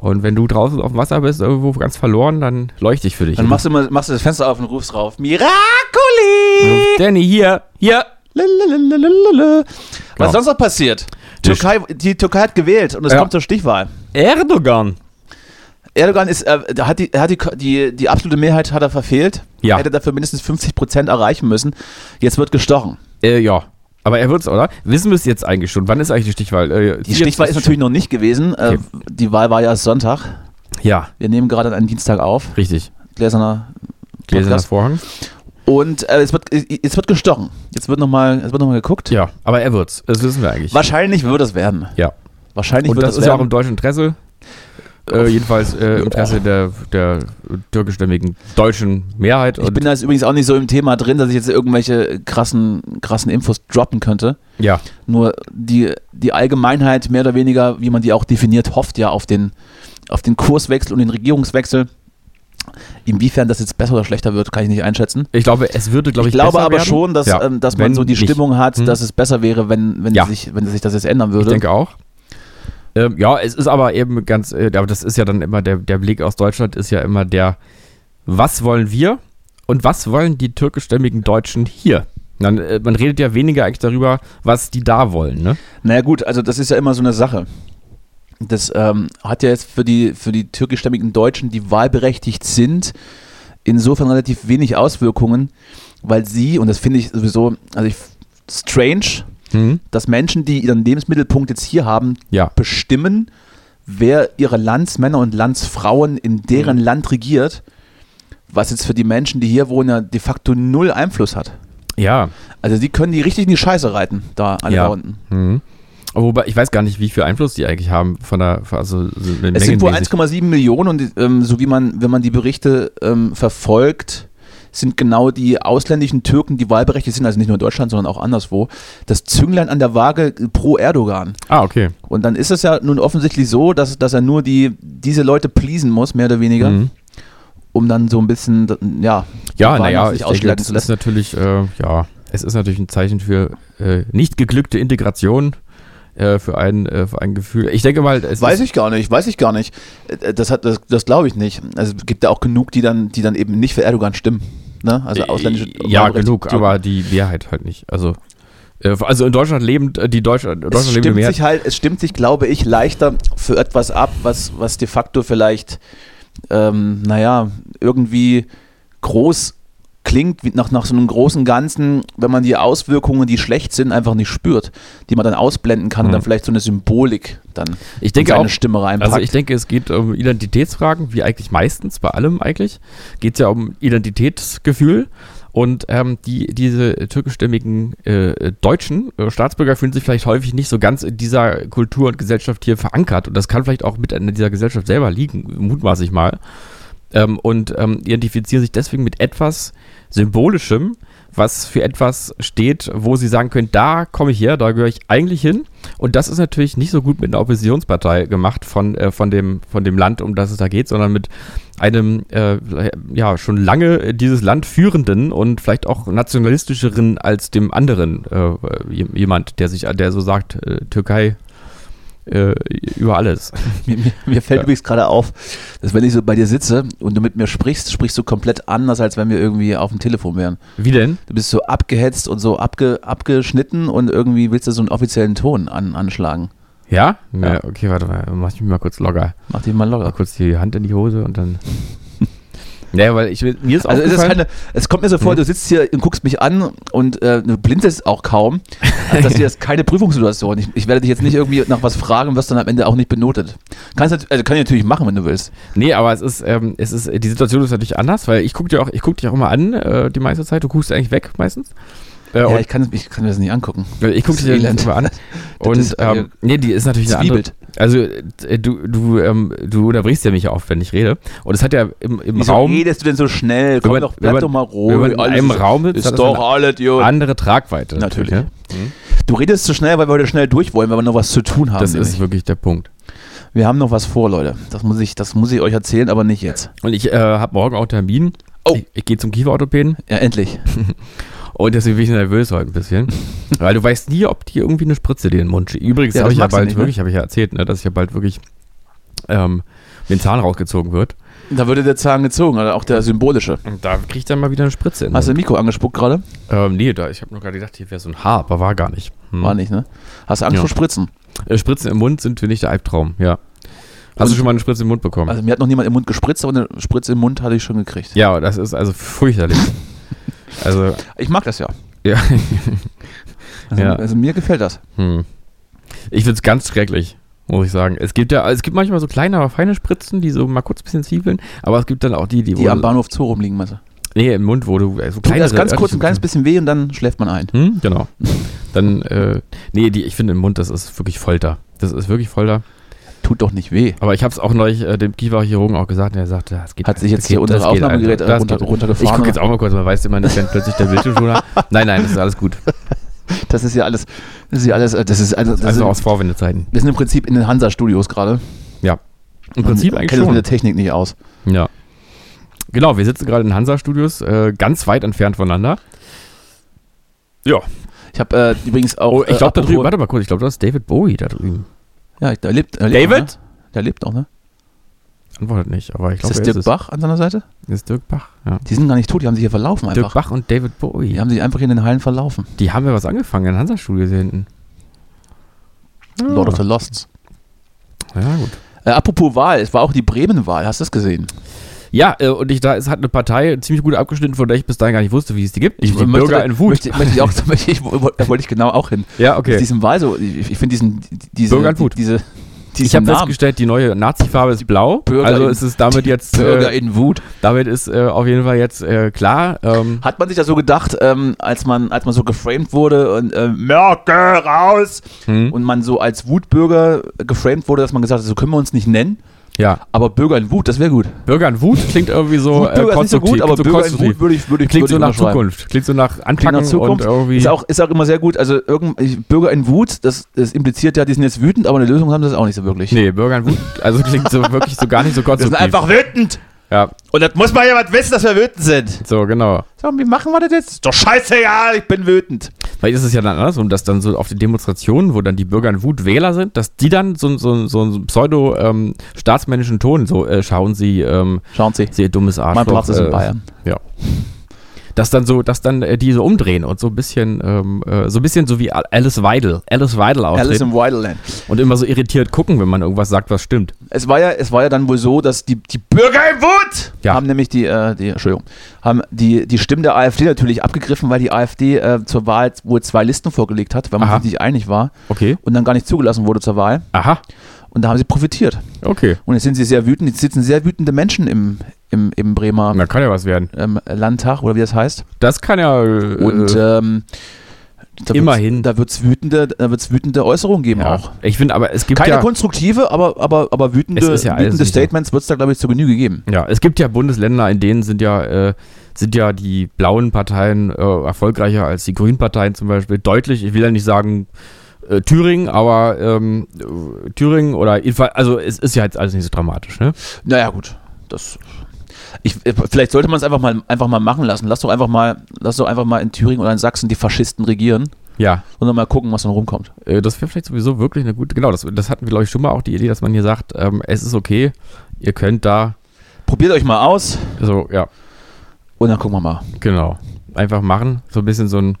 Und wenn du draußen auf dem Wasser bist, irgendwo ganz verloren, dann leuchte ich für dich. Dann machst du, machst du das Fenster auf und rufst drauf. Miracoli! Danny, hier, hier. Lalalala. Was Genau. ist sonst noch passiert? Türkei, die Türkei hat gewählt und es Ja. kommt zur Stichwahl. Erdogan. Erdogan ist, äh, hat, die, hat die, die, die absolute Mehrheit hat er verfehlt. Ja. Er hätte dafür mindestens 50 Prozent erreichen müssen. Jetzt wird gestochen. Äh, ja. Aber er wird's, oder? Wissen wir es jetzt eigentlich schon? Wann ist eigentlich die Stichwahl? Äh, Die Stichwahl ist natürlich noch nicht gewesen. Äh, Okay. die Wahl war ja Sonntag. Ja, Wir nehmen gerade an einem Dienstag auf. richtig. Gläserner Gläserner. Vorhang. Und äh, es, wird, äh, es wird gestochen. Jetzt wird nochmal noch mal geguckt. Ja, aber er wird's. Das wissen wir eigentlich. Wahrscheinlich wird es werden. Ja. Wahrscheinlich Und wird das es ist ja auch werden. im deutschen Interesse. Äh, jedenfalls äh, im Interesse der, der türkischstämmigen deutschen Mehrheit. ich bin da jetzt übrigens auch nicht so im Thema drin, dass ich jetzt irgendwelche krassen, krassen Infos droppen könnte. ja, Nur die, die Allgemeinheit, mehr oder weniger, wie man die auch definiert, hofft ja auf den, auf den Kurswechsel und den Regierungswechsel. Inwiefern das jetzt besser oder schlechter wird, kann ich nicht einschätzen. ich glaube, es würde, glaube Ich ich, glaube aber werden. schon, dass, Ja, ähm, dass man so die nicht. Stimmung hat, Hm. dass es besser wäre, wenn, wenn, Ja. sich, wenn sich das jetzt ändern würde. Ich denke auch. Ähm, ja, es ist aber eben ganz, äh, aber das ist ja dann immer der, der Blick aus Deutschland ist ja immer der, was wollen wir und was wollen die türkischstämmigen Deutschen hier? Dann, äh, man redet ja weniger eigentlich darüber, was die da wollen, ne? Naja gut, also das ist ja immer so eine Sache. Das ähm, hat ja jetzt für die, für die türkischstämmigen Deutschen, die wahlberechtigt sind, insofern relativ wenig Auswirkungen, weil sie, und das finde ich sowieso, also ich, strange, Mhm. dass Menschen, die ihren Lebensmittelpunkt jetzt hier haben, Ja. bestimmen, wer ihre Landsmänner und Landsfrauen in deren Mhm. Land regiert, was jetzt für die Menschen, die hier wohnen, ja de facto null Einfluss hat. Ja. Also die können die richtig in die Scheiße reiten, da alle Ja. da unten. Mhm. Wobei, ich weiß gar nicht, wie viel Einfluss die eigentlich haben von der, also so Es sind wohl mengenmäßig. 1,7 Millionen und ähm, so wie man, wenn man die Berichte ähm, verfolgt, sind genau die ausländischen Türken, die wahlberechtigt sind, also nicht nur in Deutschland, sondern auch anderswo, das Zünglein an der Waage pro Erdogan. Ah, okay. Und dann ist es ja nun offensichtlich so, dass, dass er nur die, diese Leute pleasen muss, mehr oder weniger, Mhm. um dann so ein bisschen, ja, Ja, naja, ich denke, das zu ist natürlich, äh, ja, es ist natürlich ein Zeichen für äh, nicht geglückte Integration, äh, für, ein, äh, für ein Gefühl. Ich denke mal, es Weiß ich gar nicht, weiß ich gar nicht. Äh, Das, hat- das, das glaube ich nicht. Also es gibt ja auch genug, die dann, die dann eben nicht für Erdogan stimmen. Ne? Also ausländische Ja, genug, aber die Mehrheit halt nicht. Also, äh, also in Deutschland lebend, äh, die Deutsch, Deutschland es stimmt sich halt, es stimmt sich, glaube ich, leichter für etwas ab, was, was de facto vielleicht, ähm, naja, irgendwie groß klingt, wie nach, nach so einem großen Ganzen, wenn man die Auswirkungen, die schlecht sind, einfach nicht spürt, die man dann ausblenden kann und Mhm. dann vielleicht so eine Symbolik dann Ich denke in seine auch, Stimme reinpackt. Also ich denke, es geht um Identitätsfragen, wie eigentlich meistens, bei allem eigentlich. Geht es ja um Identitätsgefühl. Und ähm, die, diese türkischstämmigen äh, deutschen äh, Staatsbürger fühlen sich vielleicht häufig nicht so ganz in dieser Kultur und Gesellschaft hier verankert. Und das kann vielleicht auch mit in dieser Gesellschaft selber liegen, mutmaße ich mal. Ähm, und ähm, identifizieren sich deswegen mit etwas Symbolischem, was für etwas steht, wo sie sagen können, da komme ich her, da gehöre ich eigentlich hin. Und das ist natürlich nicht so gut mit einer Oppositionspartei gemacht von, äh, von, dem, von dem Land, um das es da geht, sondern mit einem äh, ja schon lange dieses Land führenden und vielleicht auch nationalistischeren als dem anderen äh, jemand, der sich, der so sagt, äh, Türkei äh, über alles. Mir, mir, mir fällt Ja. übrigens gerade auf, dass wenn ich so bei dir sitze und du mit mir sprichst, sprichst du komplett anders, als wenn wir irgendwie auf dem Telefon wären. Wie denn? Du bist so abgehetzt und so abge, abgeschnitten und irgendwie willst du so einen offiziellen Ton an, anschlagen. Ja? Ja. ja? Okay, warte mal, mach ich mich mal kurz locker. Mach dich mal Mal locker. kurz die Hand in die Hose und dann. naja, weil ich mir ist Also es, ist keine, es kommt mir so vor, Mhm. du sitzt hier und guckst mich an und äh, du blinzelst auch kaum. Also das hier ist keine Prüfungssituation. Ich, ich werde dich jetzt nicht irgendwie nach was fragen wirst dann am Ende auch nicht benotet. Kannst, also kann ich natürlich machen, wenn du willst. Nee, aber es ist, ähm, es ist, die Situation ist natürlich anders, weil ich gucke dir auch, ich guck dich auch immer an, äh, die meiste Zeit. Du guckst eigentlich weg meistens. Äh, Ja, ich kann, ich kann mir das nicht angucken. ich gucke das dir Elend. immer an. Und ist, äh, ähm, nee, die ist natürlich eine andere. Also äh, du, du, ähm, du unterbrichst ja mich oft, wenn ich rede. Und es hat ja im, im Wieso Raum redest du denn so schnell? Komm man- doch, bleib man- doch mal ruhig. wenn man in einem ist- Raum ist das doch eine alles gut. andere Tragweite. Natürlich. ja? Du redest zu schnell, weil wir heute schnell durch wollen, weil wir noch was zu tun haben. Das nämlich. ist wirklich der Punkt. wir haben noch was vor, Leute. Das muss ich, das muss ich euch erzählen, aber nicht jetzt. Und ich äh, habe morgen auch Termin. Oh. Ich, ich gehe zum Kieferorthopäden. Ja, endlich. Und deswegen bin ich nervös heute ein bisschen. Weil du weißt nie, ob die irgendwie eine Spritze dir in den Mund schieben. Übrigens Ja, habe ich ja bald nicht, ne? wirklich, habe ich ja erzählt, ne, dass ich ja bald wirklich ähm, den Zahn rausgezogen wird. Da würde der Zahn gezogen, oder auch der symbolische. Und da kriege ich dann mal wieder eine Spritze in den Hast du Mund. Mikro angespuckt gerade? Ähm, nee, da, ich habe nur gerade gedacht, hier wäre so ein Haar, aber war gar nicht. Hm. War nicht, ne? Hast du Angst Ja. vor Spritzen? Äh, Spritzen im Mund sind für mich der Albtraum, ja. Hast Und- du schon mal eine Spritze im Mund bekommen? Also mir hat noch niemand im Mund gespritzt, aber eine Spritze im Mund hatte ich schon gekriegt. ja, das ist also fürchterlich. also, Ich mag das ja. ja. Also, Ja. also mir gefällt das. Hm. Ich finde es ganz schrecklich, muss ich sagen. Es gibt ja, es gibt manchmal so kleine, aber feine Spritzen, die so mal kurz ein bisschen zwiebeln, aber es gibt dann auch die, die, Die am Bahnhof Zoo rumliegen, meinst du? Nee, im Mund, wo du äh, so Tut kleine erst ganz kurz ein kleines bisschen weh und dann schläft man ein. Hm, genau. Dann, äh, nee, die, ich finde im Mund, das ist wirklich Folter. Das ist wirklich Folter. Tut doch nicht weh. Aber ich habe es auch neulich äh, dem Kieferchirurgen auch gesagt und er sagte, das geht Hat sich jetzt hier unser Aufnahmegerät. Das runter- runtergefahren, Ich gucke jetzt auch mal kurz, man weiß immer nicht, wenn plötzlich der Bildschirm schon. Nein, nein, das ist alles gut. Das ist ja alles, das ist ja alles, äh, das ist, also, das Also sind, aus Vorwendezeiten. wir sind im Prinzip in den Hansa-Studios gerade. Ja. Im Prinzip Man eigentlich kennt schon. mit der Technik nicht aus. Ja. Genau, wir sitzen gerade in Hansa-Studios, äh, ganz weit entfernt voneinander. Ja. Ich habe äh, übrigens auch. Oh, ich äh, glaube da drüben, warte mal kurz, ich glaube, das ist David Bowie da drüben. Ja, der lebt. Der lebt David? Auch, ne? Der lebt auch, ne? Antwortet nicht, aber ich Ist glaube, das er Dirk ist. Bach an seiner Seite? Das ist Dirk Bach, ja. Die sind gar nicht tot, die haben sich hier verlaufen Dirk einfach. Bach und David Bowie. Die haben sich einfach hier in den Hallen verlaufen. Die haben ja was angefangen in Hansa-Studios hier hinten. Lord of the Losts. Ja, gut. Äh, apropos Wahl, es war auch die Bremen-Wahl, hast du das gesehen? Ja, äh, und ich, da ist, hat eine Partei ziemlich gut abgeschnitten, von der ich bis dahin gar nicht wusste, wie es die gibt. die möchte- Bürger in Wut. Möchte, möchte ich auch, möchte ich, da wollte ich genau auch hin. ja, okay. diesem Wahl so, ich, ich finde diesen, diese, Bürger in Wut. diese, Ich habe festgestellt, die neue Nazi-Farbe ist blau. Bürger also in- ist es damit jetzt, Bürger äh, in Wut. damit ist äh, auf jeden Fall jetzt äh, klar. Ähm, Hat man sich da so gedacht, ähm, als, man, als man so geframed wurde und äh, Merkel raus hm, und man so als Wutbürger geframed wurde, dass man gesagt hat, so können wir uns nicht nennen, ja, aber Bürger in Wut, das wäre gut. Bürger in Wut klingt irgendwie so äh, Wutbürger ist nicht so konstruktiv. gut, aber so Bürger in konstruktiv. Wut würde ich, würde ich, Klingt würde so nach. Zukunft. Klingt so nach Anpacken nach Zukunft. und irgendwie. Ist auch, ist auch immer sehr gut. Also irgend, Bürger in Wut, das, das impliziert ja, die sind jetzt wütend, aber eine Lösung haben sie das auch nicht so wirklich. nee, Bürger in Wut, also klingt so wirklich so gar nicht so Wir sind konstruktiv. einfach wütend. ja, Und das muss mal jemand wissen, dass wir wütend sind. so genau. So, wie machen wir das jetzt? Ist doch scheißegal, ich bin wütend. Vielleicht ist es ja dann andersrum, dass dann so auf den Demonstrationen, wo dann die Bürger in Wut Wähler sind, dass die dann so, so, so einen pseudo-staatsmännischen Ton so äh, schauen sie, ähm, Schauen Sie, sie dummes Arschloch. mein Platz ist in äh, Bayern. Ja. Dass dann so, dass dann äh, die so umdrehen und so ein bisschen, ähm, äh, so ein bisschen so wie Alice Weidel, Alice Weidel Alice auftreten im Wildland. und immer so irritiert gucken, wenn man irgendwas sagt, was stimmt. Es war ja, es war ja dann wohl so, dass die, die Bürger in Wut Ja. haben nämlich die, äh, die, Entschuldigung, haben die, die Stimmen der AfD natürlich abgegriffen, weil die AfD äh, zur Wahl wohl zwei Listen vorgelegt hat, weil man Aha. sich nicht einig war Okay. und dann gar nicht zugelassen wurde zur Wahl. Aha. Und da haben sie profitiert. Okay. Und jetzt sind sie sehr wütend. Jetzt sitzen sehr wütende Menschen im, im, im Bremer Da kann ja was werden. ähm, Landtag oder wie das heißt. Das kann ja. Äh, Und ähm, da immerhin. Wird's, da wird es wütende, da wird's wütende Äußerungen geben ja. auch. Ich finde, aber es gibt Keine ja. konstruktive, aber, aber, aber wütende, ja wütende. Statements wird es da, glaube ich, zur Genüge geben. Ja, es gibt ja Bundesländer, in denen sind ja, äh, sind ja die blauen Parteien äh, erfolgreicher als die grünen Parteien zum Beispiel. Deutlich, ich will ja nicht sagen äh, Thüringen, aber ähm, äh, Thüringen oder jedenfalls, also es ist ja jetzt alles nicht so dramatisch, ne? Naja, gut. Das. Ich, äh, vielleicht sollte man es einfach mal, einfach mal machen lassen. Lass doch einfach mal, lass doch einfach mal in Thüringen oder in Sachsen die Faschisten regieren Ja, und dann mal gucken, was dann rumkommt. äh, das wäre vielleicht sowieso wirklich eine gute, genau, das, das hatten wir, glaube ich, schon mal auch die Idee, dass man hier sagt, ähm, es ist okay, ihr könnt da, Probiert euch mal aus so, ja, und dann gucken wir mal. genau, einfach machen, so ein bisschen so ein,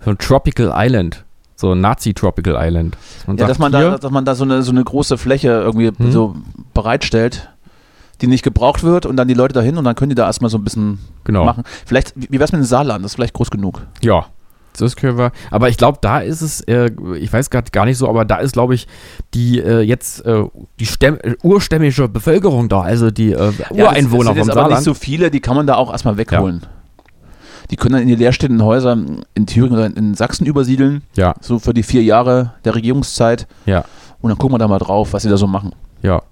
so ein Tropical Island, so ein Nazi-Tropical Island. Man Ja, sagt, dass man da, dass man da so eine, so eine große Fläche irgendwie Hm. so bereitstellt, die nicht gebraucht wird und dann die Leute dahin und dann können die da erstmal so ein bisschen Genau. machen. Vielleicht, wie wie wär's mit dem Saarland? Das ist vielleicht groß genug. Ja, das können wir. Aber ich glaube, da ist es, äh, ich weiß gerade gar nicht so, aber da ist, glaube ich, die äh, jetzt äh, die Stämm, äh, urstämmische Bevölkerung da, also die äh, Ureinwohner das, das vom sind jetzt aber nicht Saarland. so viele, die kann man da auch erstmal wegholen. Die können dann in die leerstehenden Häuser in Thüringen oder in Sachsen übersiedeln, ja, so für die vier Jahre der Regierungszeit. ja, Und dann gucken wir da mal drauf, was sie da so machen. ja.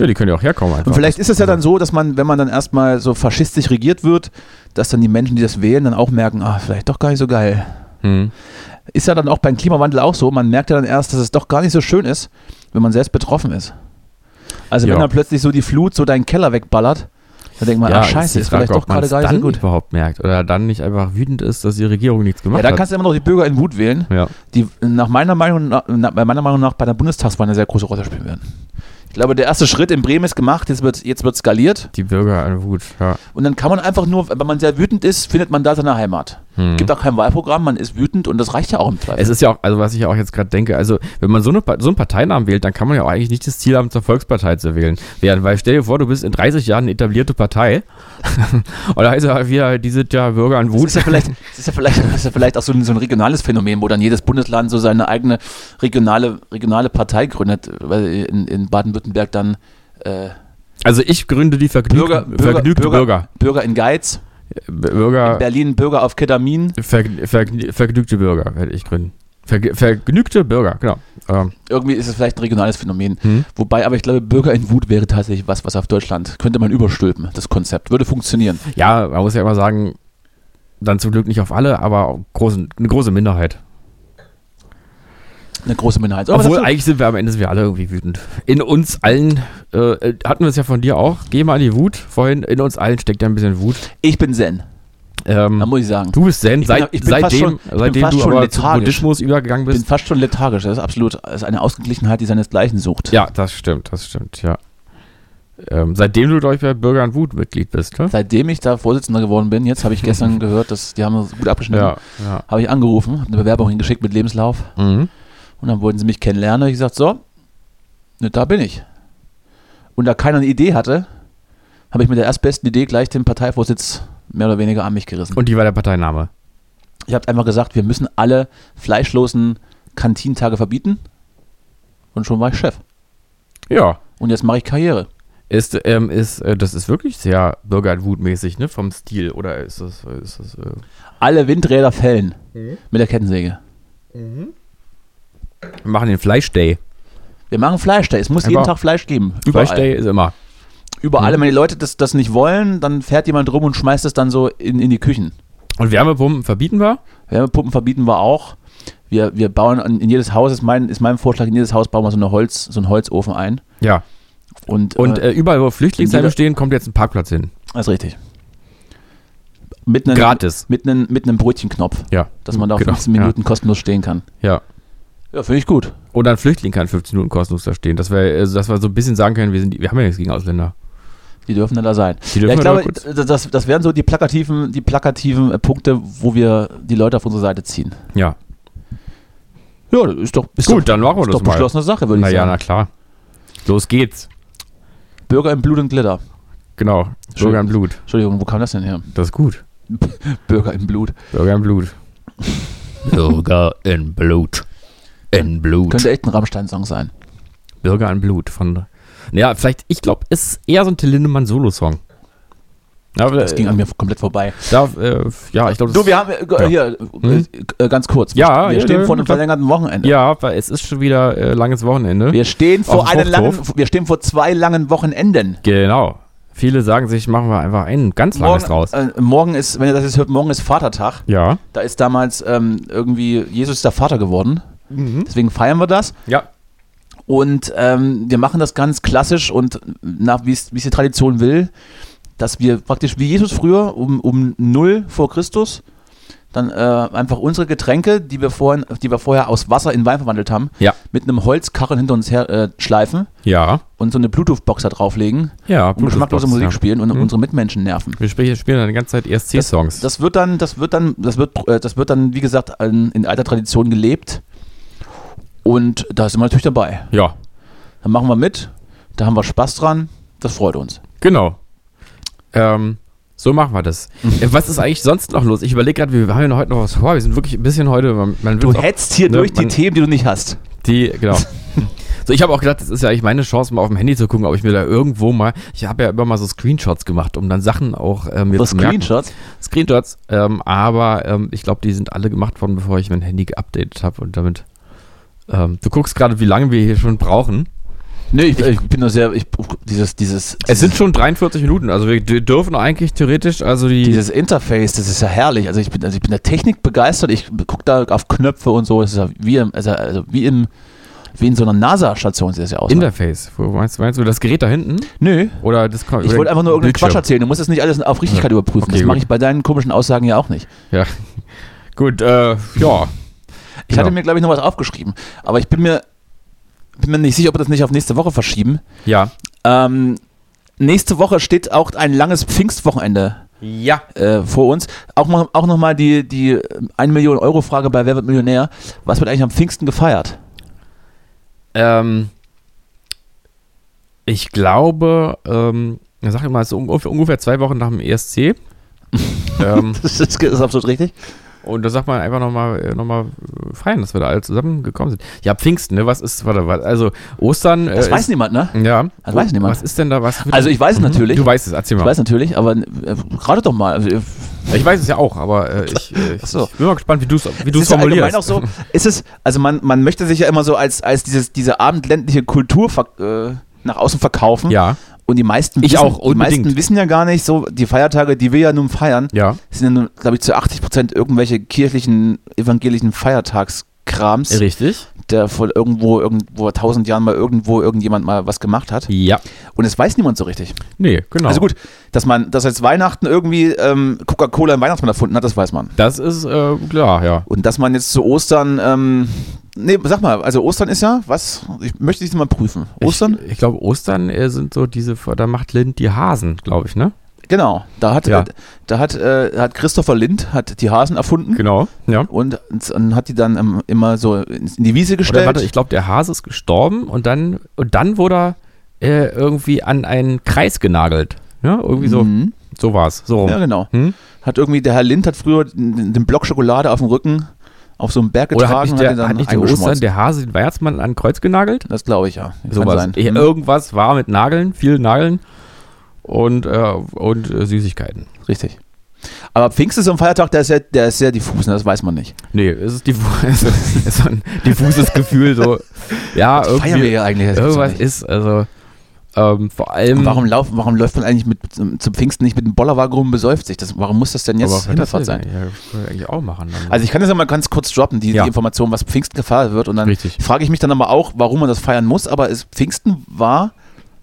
Ja, die können ja auch herkommen einfach. Und vielleicht ist es ja dann so, dass man, wenn man dann erstmal so faschistisch regiert wird, dass dann die Menschen, die das wählen, dann auch merken, ah, vielleicht doch gar nicht so geil. Hm. Ist ja dann auch beim Klimawandel auch so. Man merkt ja dann erst, dass es doch gar nicht so schön ist, wenn man selbst betroffen ist. Also Ja. wenn dann plötzlich so die Flut so deinen Keller wegballert, dann denkt man, ja, ah scheiße, ist Frage, vielleicht doch gerade gar nicht so gut. überhaupt merkt oder dann nicht einfach wütend ist, dass die Regierung nichts gemacht Ja, dann hat. kannst du immer noch die Bürger in Wut wählen, Ja, die nach meiner Meinung nach, meiner Meinung nach bei der Bundestagswahl eine sehr große Rolle spielen werden. Ich glaube, der erste Schritt in Bremen ist gemacht, jetzt wird, jetzt wird skaliert die Bürger an Wut, ja. und dann kann man einfach nur, wenn man sehr wütend ist, findet man da seine Heimat. Hm. Gibt auch kein Wahlprogramm, man ist wütend und das reicht ja auch im Zweifel. Es ist ja auch, also was ich ja auch jetzt gerade denke, also wenn man so, eine, so einen Parteinamen wählt, dann kann man ja auch eigentlich nicht das Ziel haben, zur Volkspartei zu wählen. Während, weil stell dir vor, du bist in 30 Jahren eine etablierte Partei und da heißt ja wieder, die sind ja Bürger an Das Wut. ist ja vielleicht, das ist ja vielleicht, das ist ja vielleicht auch so ein, so ein regionales Phänomen, wo dann jedes Bundesland so seine eigene regionale, regionale Partei gründet, weil in, in Baden-Württemberg dann äh, Also ich gründe die vergnüg Bürger, Bürger, vergnügte Bürger, Bürger. Bürger in Geiz, Bürger, Berlin Bürger auf Ketamin. verg, verg, vergnügte Bürger werde ich gründen. Verg, vergnügte Bürger, genau. Ähm, Irgendwie ist es vielleicht ein regionales Phänomen. hm? Wobei, aber ich glaube, Bürger in Wut wäre tatsächlich was, was auf Deutschland könnte man überstülpen, das Konzept. Würde funktionieren. Ja, man muss ja immer sagen, dann zum Glück nicht auf alle, aber großen, eine große Minderheit. Eine große Minderheit. Aber Obwohl eigentlich sind wir am Ende sind wir alle irgendwie wütend. In uns allen, äh, hatten wir es ja von dir auch, geh mal in die Wut vorhin, in uns allen steckt ja ein bisschen Wut. ich bin Zen, Ähm, da muss ich sagen. du bist Zen, seit, bin seitdem, schon- seitdem du schon aber zum. Buddhismus übergegangen Ich bin bist. fast schon lethargisch. Das ist absolut das ist eine Ausgeglichenheit, die seinesgleichen sucht. Ja, das stimmt, das stimmt, ja. Ähm, seitdem du, glaube ich, bei Bürger an Wut Mitglied bist, ne? Seitdem ich da Vorsitzender geworden bin, jetzt habe ich gestern gehört, dass die haben das gut abgeschnitten. Ja, ja. Habe ich angerufen, habe eine Bewerbung hingeschickt mit Lebenslauf Mhm. Und dann wollten sie mich kennenlernen. Hab Ich gesagt, so, ne, da bin ich. Und da keiner eine Idee hatte, habe ich mit der erstbesten Idee gleich den Parteivorsitz mehr oder weniger an mich gerissen. Und die war der Parteiname. ich habe einfach gesagt, wir müssen alle fleischlosen Kantintage verbieten. Und schon war ich Chef. Ja. Und jetzt mache ich Karriere. Ist, ähm, ist, äh, das ist wirklich sehr Bürger an Wut mäßig, ne? Vom Stil. Oder ist das, ist das, äh, Alle Windräder fällen mit der Kettensäge. Wir machen den Fleischday. Wir machen Fleischday. Es muss jeden Einfach- Tag Fleisch geben. Überall. Fleischday ist immer. Überall. Mhm. Wenn die Leute das, das nicht wollen, dann fährt jemand rum und schmeißt es dann so in, in die Küchen. Und Wärmepumpen verbieten wir? Wärmepumpen verbieten wir auch. Wir, wir bauen in jedes Haus, ist mein, ist mein Vorschlag, in jedes Haus bauen wir so, eine Holz, so einen Holzofen ein. Ja. Und, Und äh, äh, überall, wo Flüchtlingsheime stehen, kommt jetzt ein Parkplatz hin. das ist richtig. Mit einem, Gratis. Mit einem, mit einem Brötchenknopf, Ja. dass man da Genau, 15 Minuten kostenlos stehen kann. Ja. Ja, finde ich gut. Oder ein Flüchtling kann 15 Minuten kostenlos da stehen. Dass wir, also, dass wir so ein bisschen sagen können, wir, sind, wir haben ja nichts gegen Ausländer. Die dürfen dann da sein. Die dürfen ja, ich da glaube, das, das wären so die plakativen, die plakativen äh, Punkte, wo wir die Leute auf unsere Seite ziehen. Ja. Ja, das ist doch, ist Gut, doch, dann machen wir ist das doch mal. beschlossene Sache, würde ich Naja, sagen. na klar. Los geht's. Bürger im Blut und Glitter. Genau. Bürger im Blut. Entschuldigung, wo kam das denn her? Das ist gut. Bürger im Blut. Bürger im Blut. Bürger in Blut. In Blut. Könnte echt ein Rammstein-Song sein. Bürger in Blut von. Ja, vielleicht, ich glaube, es ist eher so ein Till Lindemann-Solo-Song. Ja, Das ging an mir komplett vorbei. Da, äh, ja, ich glaube, Du, wir haben äh, hier Hm? äh, äh, ganz kurz. Ja, wir stehen vor einem verlängerten Wochenende. Ja, weil es ist schon wieder äh, langes Wochenende. Wir stehen vor einem langen, wir stehen vor zwei langen Wochenenden. Genau. Viele sagen sich, machen wir einfach ein ganz langes Morgen, draus. äh, morgen ist, wenn ihr das jetzt hört, morgen ist Vatertag. Ja. Da ist damals ähm, irgendwie Jesus der Vater geworden. Deswegen feiern wir das. Ja. Und ähm, wir machen das ganz klassisch und nach wie es die Tradition will, dass wir praktisch wie Jesus früher um, um 0 vor Christus dann äh, einfach unsere Getränke, die wir, vorhin, die wir vorher aus Wasser in Wein verwandelt haben, Ja. mit einem Holzkarren hinter uns her äh, schleifen Ja. und so eine Bluetooth-Box da drauflegen Ja, und geschmacklose Musik ja. spielen und Mhm. unsere Mitmenschen nerven. Wir spielen, spielen dann die ganze Zeit ESC-Songs. Das wird dann, das wird dann, das wird, äh, das wird dann, wie gesagt, in, in alter Tradition gelebt. Und da sind wir natürlich dabei. Ja, Da machen wir mit, da haben wir Spaß dran, das freut uns. genau. Ähm, so machen wir das. Äh, Was ist eigentlich sonst noch los? Ich überlege gerade, wir haben ja heute noch was vor. Wir sind wirklich ein bisschen heute. Man, man Du hetzt hier ne, durch die man- Themen, die du nicht hast. Die, genau. So, ich habe auch gedacht, das ist ja eigentlich meine Chance, mal auf dem Handy zu gucken, ob ich mir da irgendwo mal. Ich habe ja immer mal so Screenshots gemacht, um dann Sachen auch äh, mir Was zu merken. Screenshots? Screenshots, ähm, aber ähm, ich glaube, die sind alle gemacht worden, bevor ich mein Handy geupdatet habe und damit. Ähm, du guckst gerade, wie lange wir hier schon brauchen. Nee, ich, ich bin nur sehr, ich, dieses, dieses, Es sind schon 43 Minuten, also wir dürfen eigentlich theoretisch, also die. dieses Interface, das ist ja herrlich. Also ich bin, also ich bin der Technik begeistert. Ich gucke da auf Knöpfe und so. Das ist ja wie, im, also, also wie im, wie in so einer NASA-Station sieht das ja aus. ne? Interface. Wo, meinst, meinst du das Gerät da hinten? Nö. Oder das Ich wollte einfach nur irgendeinen Quatsch erzählen. Du musst das nicht alles auf Richtigkeit überprüfen. Okay, das mache ich bei deinen komischen Aussagen ja auch nicht. Ja. Gut, äh, ja. Ich Genau. hatte mir, glaube ich, noch was aufgeschrieben. Aber ich bin mir, bin mir nicht sicher, ob wir das nicht auf nächste Woche verschieben. Ja. Ähm, nächste Woche steht auch ein langes Pfingstwochenende Ja. äh, vor uns. Auch, mal, auch nochmal die, die 1 Million Euro Frage bei Wer wird Millionär. Was wird eigentlich am Pfingsten gefeiert? Ähm, ich glaube, ähm, sag ich mal, so ungefähr, ungefähr zwei Wochen nach dem ESC. ähm, ist, das ist absolut richtig. Und da sagt man einfach nochmal noch mal feiern, dass wir da alle zusammengekommen sind. Ja, Pfingsten, ne? Was ist, warte, was, also Ostern. Das äh, weiß ist, niemand, ne? Ja. Das weiß niemand. Was ist denn da was? Also ich weiß es Mhm. natürlich. Du weißt es, erzähl Ich mal. weiß natürlich, aber äh, gerade doch mal. Also, äh, Ich weiß es ja auch, aber äh, ich, äh, ich, so. ich bin mal gespannt, wie du es wie du's ist ja formulierst. auch so, ist es, also man, man möchte sich ja immer so als, als dieses, diese abendländliche Kultur äh, nach außen verkaufen. Ja, Und die meisten, Ich wissen, auch, die meisten unbedingt. wissen ja gar nicht so, die Feiertage, die wir ja nun feiern, ja. sind ja nun, glaube ich, zu 80 Prozent irgendwelche kirchlichen, evangelischen Feiertagskrams, Richtig. der vor irgendwo, irgendwo tausend Jahren mal irgendwo irgendjemand mal was gemacht hat. Ja. Und es weiß niemand so richtig. Nee, genau. Also gut, dass man, dass jetzt Weihnachten irgendwie ähm, Coca-Cola im Weihnachtsmann erfunden hat, das weiß man. Das ist äh, klar, ja. Und dass man jetzt zu Ostern, ähm, nee, sag mal, also Ostern ist ja, was? Ich möchte dich mal prüfen. Ostern? Ich, ich glaube, Ostern äh, sind so diese, da macht Lind die Hasen, glaube ich, ne? Genau. Da hat, Ja. da hat, äh, hat Christopher Lind hat die Hasen erfunden. Genau. Ja. Und, und hat die dann ähm, immer so in die Wiese Oder gestellt. warte, ich glaube, der Hase ist gestorben und dann, und dann wurde er äh, irgendwie an einen Kreis genagelt. Ja, irgendwie so. Mhm. So war es. So. Ja, genau. Hm? Hat irgendwie, der Herr Lind hat früher den, Block Schokolade auf dem Rücken auf so einen Berg Oder hat getragen nicht und der, hat dann hat nicht der Ostern, der Hase den Weihnachtsmann an Kreuz genagelt? Das glaube ich, ja. Sein. Eh, Mhm. Irgendwas war mit Nageln, vielen Nageln und, äh, und äh, Süßigkeiten. Richtig. Aber Pfingst ist so ein Feiertag, der ist sehr, der ist sehr diffus, ne? das weiß man nicht. Nee, es ist, diffu es ist, so ein diffuses Gefühl, so, ja, Was feiern wir irgendwie, hier eigentlich? Irgendwas ist, also, ähm, vor allem. Und warum, lauf, warum läuft man eigentlich mit, zum Pfingsten nicht mit dem Bollerwagen rum und besäuft sich? Das, warum muss das denn jetzt aber Hinterfahrt sein? Ja, das können wir eigentlich auch machen. Dann. Also ich kann das ja mal ganz kurz droppen, die, Ja. die Information, was Pfingsten gefeiert wird. Und dann frage ich mich dann aber auch, warum man das feiern muss. Aber es, Pfingsten war,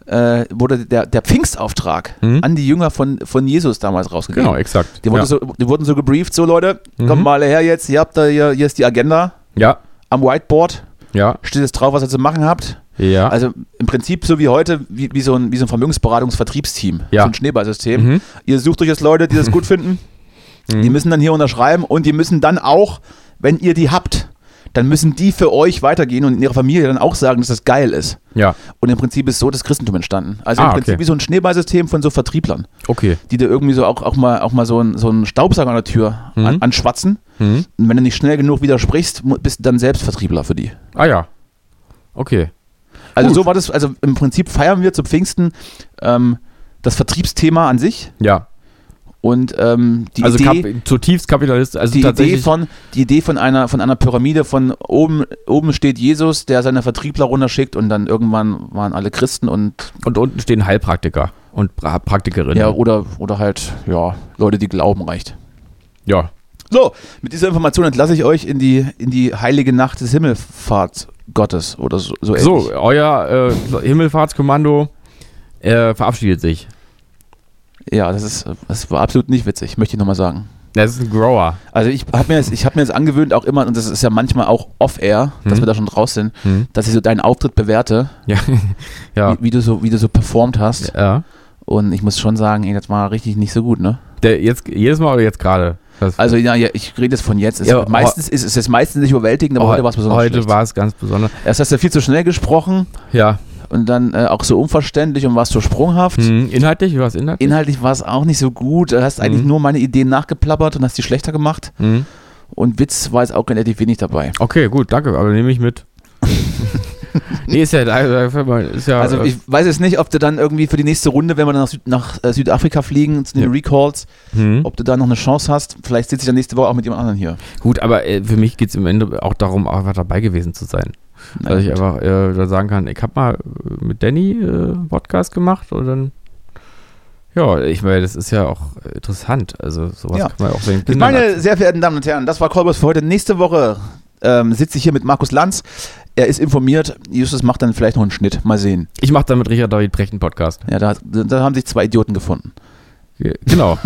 äh, wurde der, der Pfingstauftrag Mhm. an die Jünger von, von Jesus damals rausgegeben. genau, exakt. Die, wurde ja. so, die wurden so gebrieft, so Leute, kommt Mhm. mal her jetzt, ihr habt da hier, hier ist die Agenda ja, am Whiteboard, ja, steht jetzt drauf, was ihr zu machen habt. Ja. Also im Prinzip so wie heute, wie, wie so ein, wie so ein Vermögensberatungsvertriebsteam. Ja. So ein Schneeballsystem. Mhm. Ihr sucht euch jetzt Leute, die das gut finden. Die müssen dann hier unterschreiben und die müssen dann auch, wenn ihr die habt, dann müssen die für euch weitergehen und in ihrer Familie dann auch sagen, dass das geil ist. ja, Und im Prinzip ist so das Christentum entstanden. Also Ah, im Prinzip okay. wie so ein Schneeballsystem von so Vertrieblern, okay. die dir irgendwie so auch, auch mal, auch mal so einen so einen Staubsauger an der Tür Mhm. an, anschwatzen. Mhm. Und wenn du nicht schnell genug widersprichst, bist du dann selbst Vertriebler für die. Ah ja. Okay. Also Gut. so war das, also im Prinzip feiern wir zu Pfingsten ähm, das Vertriebsthema an sich Ja. Und ähm, die also Idee, kap zutiefst Kapitalist, also die Idee von die Idee von einer von einer Pyramide von oben oben steht Jesus, der seine Vertriebler runterschickt und dann irgendwann waren alle Christen und und unten stehen Heilpraktiker und pra Praktikerinnen. ja oder oder halt ja Leute, die glauben reicht. ja. So, mit dieser Information entlasse ich euch in die in die heilige Nacht des Himmelfahrts Gottes oder so so, So, euer äh, Himmelfahrtskommando äh, verabschiedet sich. Ja, das ist das war absolut nicht witzig, möchte ich nochmal sagen. Das ist ein Grower. Also ich habe mir, jetzt- ich hab mir jetzt angewöhnt, auch immer, und das ist ja manchmal auch off-air, dass Mhm. wir da schon raus sind, Hm. dass ich so deinen Auftritt bewerte, Ja. ja. wie, wie, du so, wie du so performt hast. ja. Und ich muss schon sagen, ey, das war richtig nicht so gut, ne? Der jetzt jedes Mal oder jetzt gerade? Also ja, ja ich rede jetzt von jetzt. Es, Ja, meistens ist es ist meistens nicht überwältigend, aber Oh, heute war es besonders Heute war es ganz besonders. Erst hast du viel zu schnell gesprochen Ja. Und dann äh, auch so unverständlich und warst so sprunghaft. Hm. Inhaltlich, wie war es inhaltlich? Inhaltlich war es auch nicht so gut. Du hast eigentlich Mhm. nur meine Ideen nachgeplappert und hast die schlechter gemacht. Hm. Und Witz war jetzt auch relativ wenig dabei. Okay, gut, danke, aber nehme ich mit. nee, ist ja, ist ja Also äh, ich weiß jetzt nicht, ob du dann irgendwie für die nächste Runde, wenn wir dann nach, Süd nach äh, Südafrika fliegen, zu den Ja. Recalls, hm. ob du da noch eine Chance hast. Vielleicht sitze ich dann nächste Woche auch mit jemand anderen hier. Gut, aber äh, für mich geht es im Ende auch darum, einfach dabei gewesen zu sein. Na Dass ich einfach äh, sagen kann, ich habe mal äh, mit Danny äh, Podcast gemacht und dann ja, ich meine, das ist ja auch interessant. Also sowas Ja. kann man auch seinen Ich meine, sehr verehrten Damen und Herren, das war Kolbers für heute. Nächste Woche ähm, sitze ich hier mit Markus Lanz. Er ist informiert. Justus macht dann vielleicht noch einen Schnitt. Mal sehen. Ich mache dann mit Richard David Brecht einen Podcast. Ja, da, da haben sich zwei Idioten gefunden. Ge- Genau.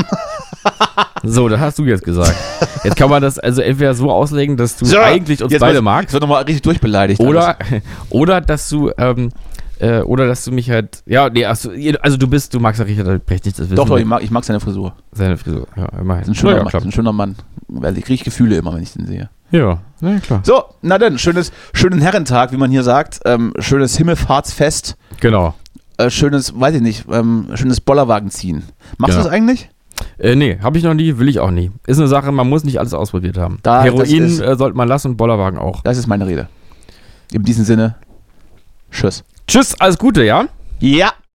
so, das hast du jetzt gesagt. Jetzt kann man das also entweder so auslegen, dass du eigentlich uns beide magst, wird nochmal richtig durchbeleidigt. oder, oder dass du ähm, äh, oder dass du mich halt ja nee also, also du bist du magst ja Richard Brecht nicht das Doch, doch, ich mag, ich mag seine Frisur. seine Frisur ja immerhin Ist ein schöner, ja, Mann, ein schöner Mann. Weil ich kriege Gefühle immer, wenn ich den sehe. ja na klar So, na dann, schönes, schönen Herrentag, wie man hier sagt. Ähm, schönes Himmelfahrtsfest. genau Äh, schönes, weiß ich nicht, ähm, schönes Bollerwagen ziehen. Machst Genau. du das eigentlich? Äh, nee habe ich noch nie will ich auch nie ist eine Sache man muss nicht alles ausprobiert haben Da- Heroin ist- äh, sollte man lassen und Bollerwagen auch Das ist meine Rede. In diesem Sinne, tschüss. tschüss alles Gute ja Ja.